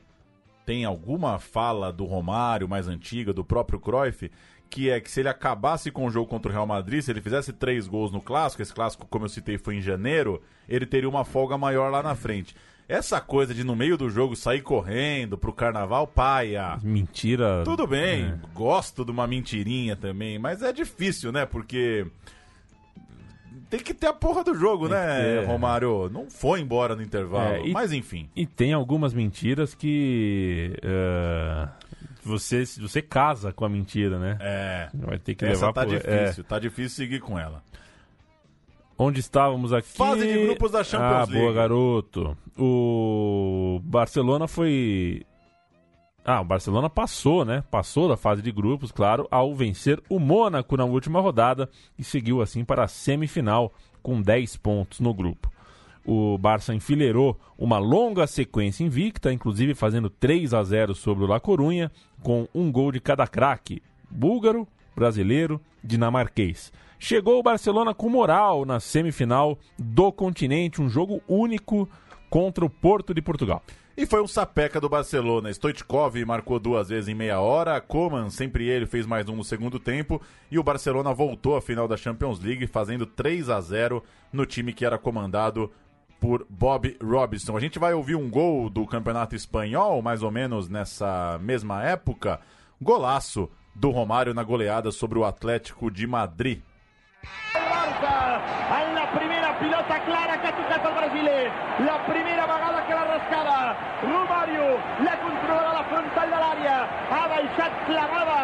Tem alguma fala do Romário mais antiga, do próprio Cruyff, que é que se ele acabasse com o jogo contra o Real Madrid, se ele fizesse três gols no clássico, esse clássico, como eu citei, foi em janeiro, ele teria uma folga maior lá na frente. Essa coisa de no meio do jogo sair correndo pro carnaval, paia. Mentira. Tudo bem, É. gosto de uma mentirinha também, mas é difícil, né? Porque tem que ter a porra do jogo, Tem né, ter. Romário? Não foi embora no intervalo, É, e- mas enfim. E tem algumas mentiras que. é, você, você casa com a mentira, né? É. Vai ter que Essa levar tá pro- difícil, é. tá difícil seguir com ela. Onde estávamos aqui? Fase de grupos da Champions ah, boa, League. garoto. O Barcelona foi. Ah, o Barcelona passou, né? Passou da fase de grupos, claro, ao vencer o Mônaco na última rodada e seguiu assim para a semifinal com 10 pontos no grupo. O Barça enfileirou uma longa sequência invicta, inclusive fazendo 3 a 0 sobre o La Corunha, com um gol de cada craque: búlgaro, brasileiro, dinamarquês. Chegou o Barcelona com moral na semifinal do continente, um jogo único contra o Porto de Portugal. E foi um sapeca do Barcelona. Stoichkov marcou duas vezes em meia hora. Koman, sempre ele, fez mais um no segundo tempo. E o Barcelona voltou à final da Champions League, fazendo 3 a 0 no time que era comandado por Bob Robinson. A gente vai ouvir um gol do Campeonato Espanhol, mais ou menos nessa mesma época. Golaço do Romário na goleada sobre o Atlético de Madrid. Barça en la primera pilota clara que ha tocat el brasiler la primera vegada que l'ha rascada Romario l'ha controlat a la frontal de l'àrea. Ha baixat clavada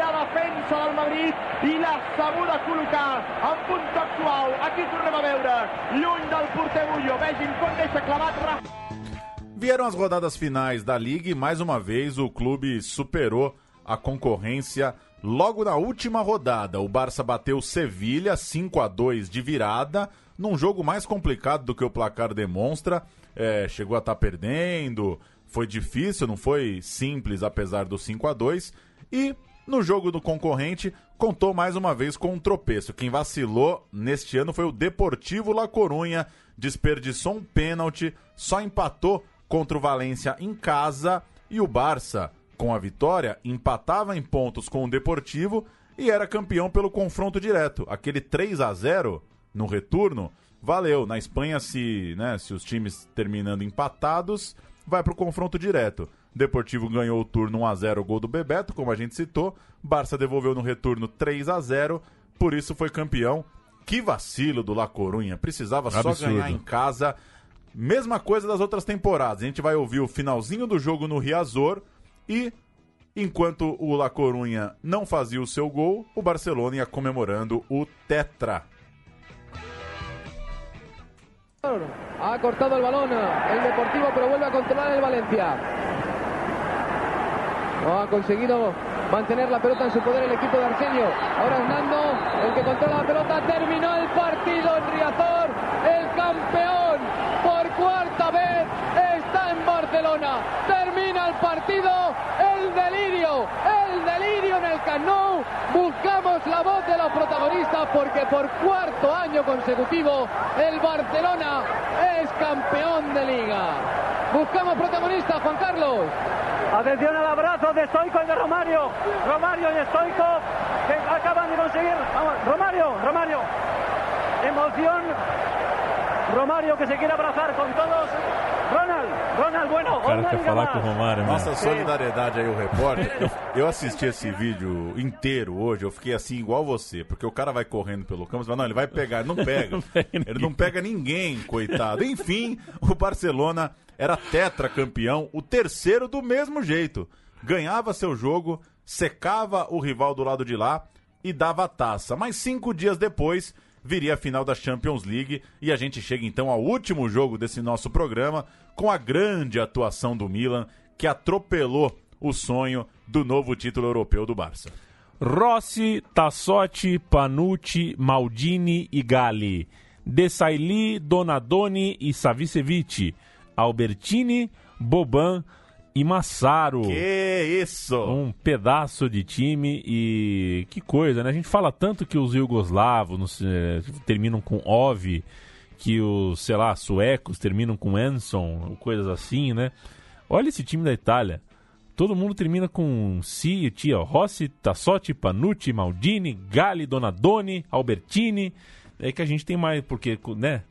la defensa del Madrid i l'ha sabuda col·locar amb un toc suau aquí tornem a veure lluny del porter Bullo. Vegin com deixa clavat Vieram as rodadas finais da Liga e mais uma vez o clube superou a concorrência. Logo na última rodada, o Barça bateu Sevilha 5 a 2 de virada, num jogo mais complicado do que o placar demonstra. É, chegou a estar perdendo, foi difícil, não foi simples apesar do 5 a 2 E no jogo do concorrente, contou mais uma vez com um tropeço. Quem vacilou neste ano foi o Deportivo La Corunha, desperdiçou um pênalti, só empatou contra o Valência em casa e o Barça, com a vitória, empatava em pontos com o Deportivo e era campeão pelo confronto direto. Aquele 3 a 0 no retorno valeu. Na Espanha, se, né, se os times terminando empatados, vai para o confronto direto. Deportivo ganhou o turno 1 a 0 gol do Bebeto, como a gente citou. Barça devolveu no retorno 3 a 0 por isso foi campeão. Que vacilo do La Corunha. Precisava só Absurdo. ganhar em casa. Mesma coisa das outras temporadas. A gente vai ouvir o finalzinho do jogo no Riazor e enquanto o La Corunha não fazia o seu gol, o Barcelona comemorando o Tetra. Ha cortado el balón el Deportivo, pero vuelve a controlar el Valencia. No ha conseguido mantener la pelota en su poder el equipo de Arsenio. Ahora es Nando el que controla la pelota. Terminó el partido en Riazor. El campeón por cuarta vez está en Barcelona. El partido. El delirio. El delirio en el Camp Nou. Buscamos la voz de los protagonistas porque por cuarto año consecutivo el Barcelona es campeón de liga. Buscamos protagonistas, Juan Carlos. Atención al abrazo de Stoico y de Romario. Romario y Stoico que acaban de conseguir. Romario, Romario. Emoción. Romario que se quiere abrazar con todos. Ronald, Ronald, bueno. O cara quer falar com o Romário, né? Nossa solidariedade aí, o repórter. Eu, eu assisti esse vídeo inteiro hoje, eu fiquei assim igual você, porque o cara vai correndo pelo campo e fala, não, ele vai pegar, ele não <laughs> pega. Ele não pega ninguém, coitado. Enfim, o Barcelona era tetracampeão, o terceiro do mesmo jeito. Ganhava seu jogo, secava o rival do lado de lá e dava a taça. Mas cinco dias depois viria a final da Champions League e a gente chega então ao último jogo desse nosso programa com a grande atuação do Milan que atropelou o sonho do novo título europeu do Barça. Rossi, Tassotti, Panucci, Maldini e Galli. Desailly, Donadoni e Savicevic. Albertini, Boban e Massaro. Que isso! Um pedaço de time e que coisa, né? A gente fala tanto que os iugoslavos eh, terminam com Ov, que os, sei lá, suecos terminam com Enson, coisas assim, né? Olha esse time da Itália. Todo mundo termina com Si, tia Rossi, Tassotti, Panucci, Maldini, Galli, Donadoni, Albertini. É que a gente tem mais, porque, né?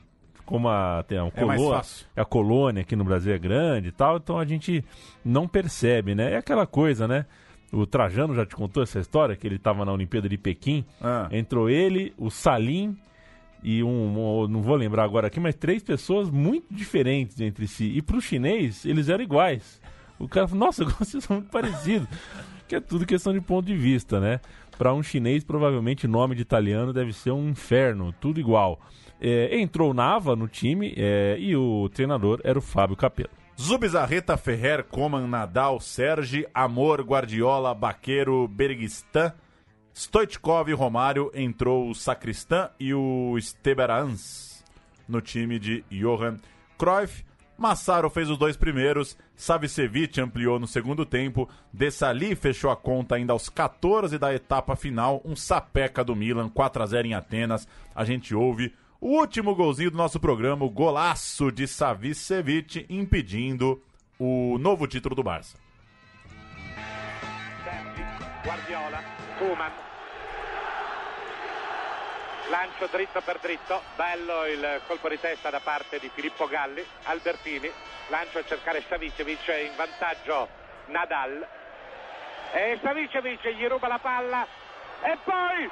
Como a, tem a, É mais colo- fácil. a colônia aqui no Brasil é grande e tal, então a gente não percebe, né? É aquela coisa, né? O Trajano já te contou essa história, que ele estava na Olimpíada de Pequim. Ah. Entrou ele, o Salim e um, um- não vou lembrar agora aqui, mas três pessoas muito diferentes entre si. E pro chinês, eles eram iguais. O cara falou, nossa, <laughs> vocês são muito parecidos. Que é tudo questão de ponto de vista, né? Para um chinês, provavelmente nome de italiano deve ser um inferno, tudo igual. É, entrou o Nava no time é, e o treinador era o Fábio Capello. Zubizarreta, Ferrer, Coman, Nadal, Sergi, Amor, Guardiola, Baqueiro, Berguistan, Stoichkov e Romário entrou o Sacristã e o Steberans no time de Johan Cruyff. Massaro fez os dois primeiros, Savicevic ampliou no segundo tempo, Dessali fechou a conta ainda aos 14 da etapa final, um sapeca do Milan, 4 a 0 em Atenas. A gente ouve o último golzinho do nosso programa, o golaço de Savicevic impedindo o novo título do Barça. Guardiola, Koeman. lancio dritto per dritto, bello il colpo di testa da parte di Filippo Galli, Albertini, lancio a cercare Savicevic, in vantaggio Nadal, e Savicevic gli ruba la palla e poi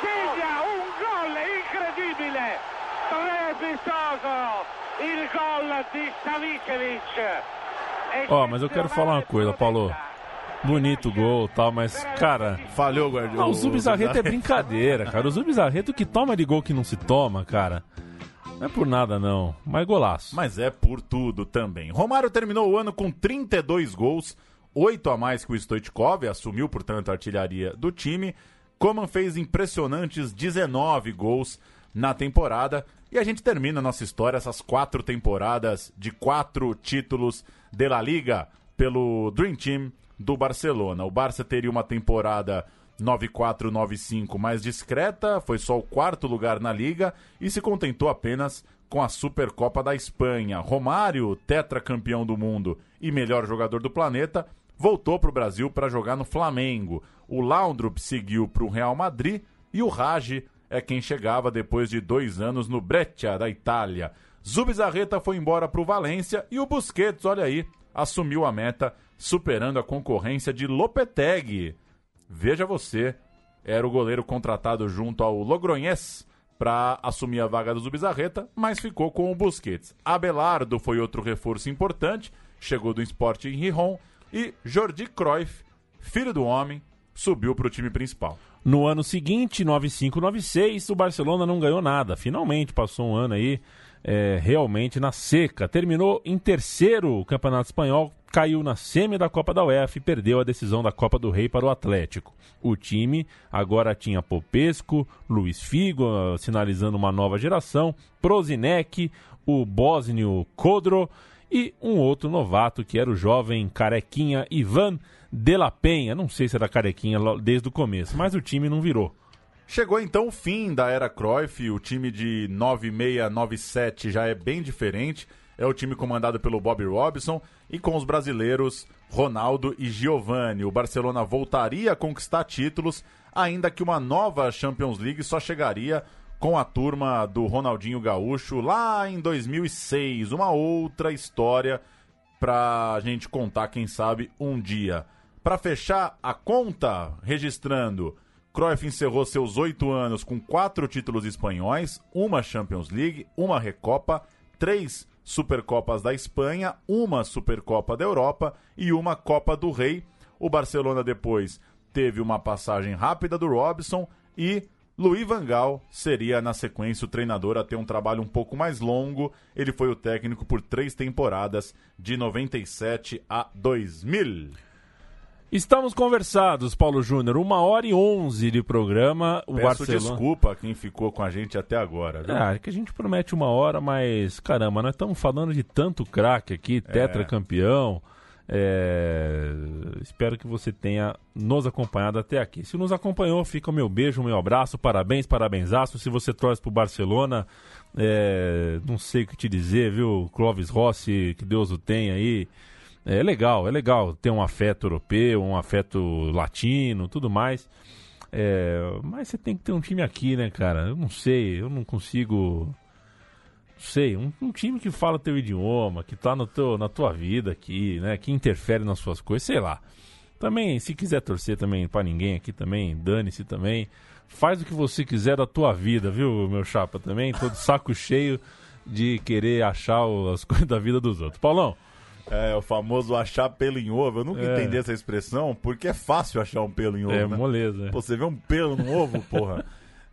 segna un gol incredibile, strepitoso, il gol di Savicevic. Ó, mas eu quero falar uma coisa, Paulo. Bonito o gol e tal, mas, cara. Falhou, Guardiola. Ah, o Zubizarreta é brincadeira, cara. O Zubizarreta, o que toma de gol que não se toma, cara. Não é por nada, não. Mas golaço. Mas é por tudo também. Romário terminou o ano com 32 gols, 8 a mais que o Stoichkov, assumiu, portanto, a artilharia do time. Coman fez impressionantes 19 gols na temporada. E a gente termina a nossa história, essas quatro temporadas de quatro títulos de La Liga pelo Dream Team do Barcelona. O Barça teria uma temporada 9-4-9-5 mais discreta, foi só o quarto lugar na liga e se contentou apenas com a Supercopa da Espanha. Romário, tetracampeão do mundo e melhor jogador do planeta, voltou para o Brasil para jogar no Flamengo. O Laundrup seguiu para o Real Madrid e o Rage é quem chegava depois de dois anos no Breccia, da Itália. Zubizarreta foi embora para o Valência e o Busquets, olha aí, assumiu a meta, superando a concorrência de Lopetegui. Veja você, era o goleiro contratado junto ao Logroñés para assumir a vaga do Zubizarreta, mas ficou com o Busquets. Abelardo foi outro reforço importante, chegou do esporte em Rijon, e Jordi Cruyff, filho do homem, subiu para o time principal. No ano seguinte, 95-96, o Barcelona não ganhou nada. Finalmente passou um ano aí é, realmente na seca. Terminou em terceiro o Campeonato Espanhol, caiu na semi da Copa da UEFA e perdeu a decisão da Copa do Rei para o Atlético. O time agora tinha Popesco, Luiz Figo, sinalizando uma nova geração, Prozinec, o bósnio Kodro e um outro novato que era o jovem carequinha Ivan de la Penha. Não sei se era carequinha lo- desde o começo, mas o time não virou. Chegou então o fim da era Cruyff, o time de 9697 já é bem diferente. É o time comandado pelo Bobby Robson e com os brasileiros Ronaldo e Giovanni. O Barcelona voltaria a conquistar títulos, ainda que uma nova Champions League só chegaria com a turma do Ronaldinho Gaúcho lá em 2006. Uma outra história pra gente contar, quem sabe, um dia. Pra fechar a conta, registrando, Cruyff encerrou seus oito anos com quatro títulos espanhóis, uma Champions League, uma Recopa, três Supercopas da Espanha, uma Supercopa da Europa e uma Copa do Rei. O Barcelona depois teve uma passagem rápida do Robson e Louis Van Gaal seria, na sequência, o treinador a ter um trabalho um pouco mais longo. Ele foi o técnico por três temporadas, de 97 a 2000. Estamos conversados, Paulo Júnior. Uma hora e onze de programa. O Peço Barcelona... desculpa a quem ficou com a gente até agora. viu? Ah, é que a gente promete uma hora, mas caramba, nós estamos falando de tanto craque aqui, tetracampeão. É, Espero que você tenha nos acompanhado até aqui. Se nos acompanhou, fica o meu beijo, o meu abraço, parabéns, parabenzaço. Se você torce pro Barcelona, é, não sei o que te dizer, viu? Clóvis Rossi, que Deus o tenha aí. É legal, é legal ter um afeto europeu, um afeto latino, tudo mais. É, mas você tem que ter um time aqui, né, cara? Eu não sei, eu não consigo. Não sei, um, um time que fala teu idioma, que tá no teu, na tua vida aqui, né? Que interfere nas suas coisas, sei lá. Também, se quiser torcer também pra ninguém aqui também, dane-se também. Faz o que você quiser da tua vida, viu, meu chapa? Também, todo saco cheio de querer achar as <laughs> coisas da vida dos outros. Paulão, É, o famoso achar pelo em ovo. Eu nunca É. entendi essa expressão, porque é fácil achar um pelo em ovo. É, né? moleza. Pô, você vê um pelo no ovo, porra.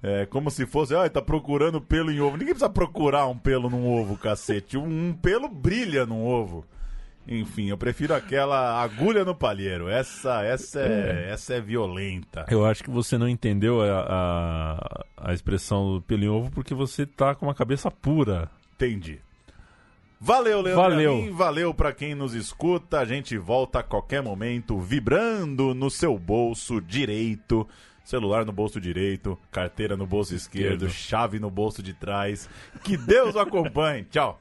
É como se fosse, ah, tá procurando pelo em ovo. Ninguém precisa procurar um pelo num ovo, cacete. Um, um pelo brilha num ovo. Enfim, eu prefiro aquela agulha no palheiro. Essa, essa é, É. essa é violenta. eu acho que você não entendeu a, a, a expressão pelo em ovo porque você tá com uma cabeça pura. Entendi. Valeu, Leandro. Valeu. Valeu pra quem nos escuta. A gente volta a qualquer momento vibrando no seu bolso direito. Celular no bolso direito, carteira no bolso esquerdo, Esquerdo. chave no bolso de trás. Que Deus o acompanhe. <laughs> Tchau.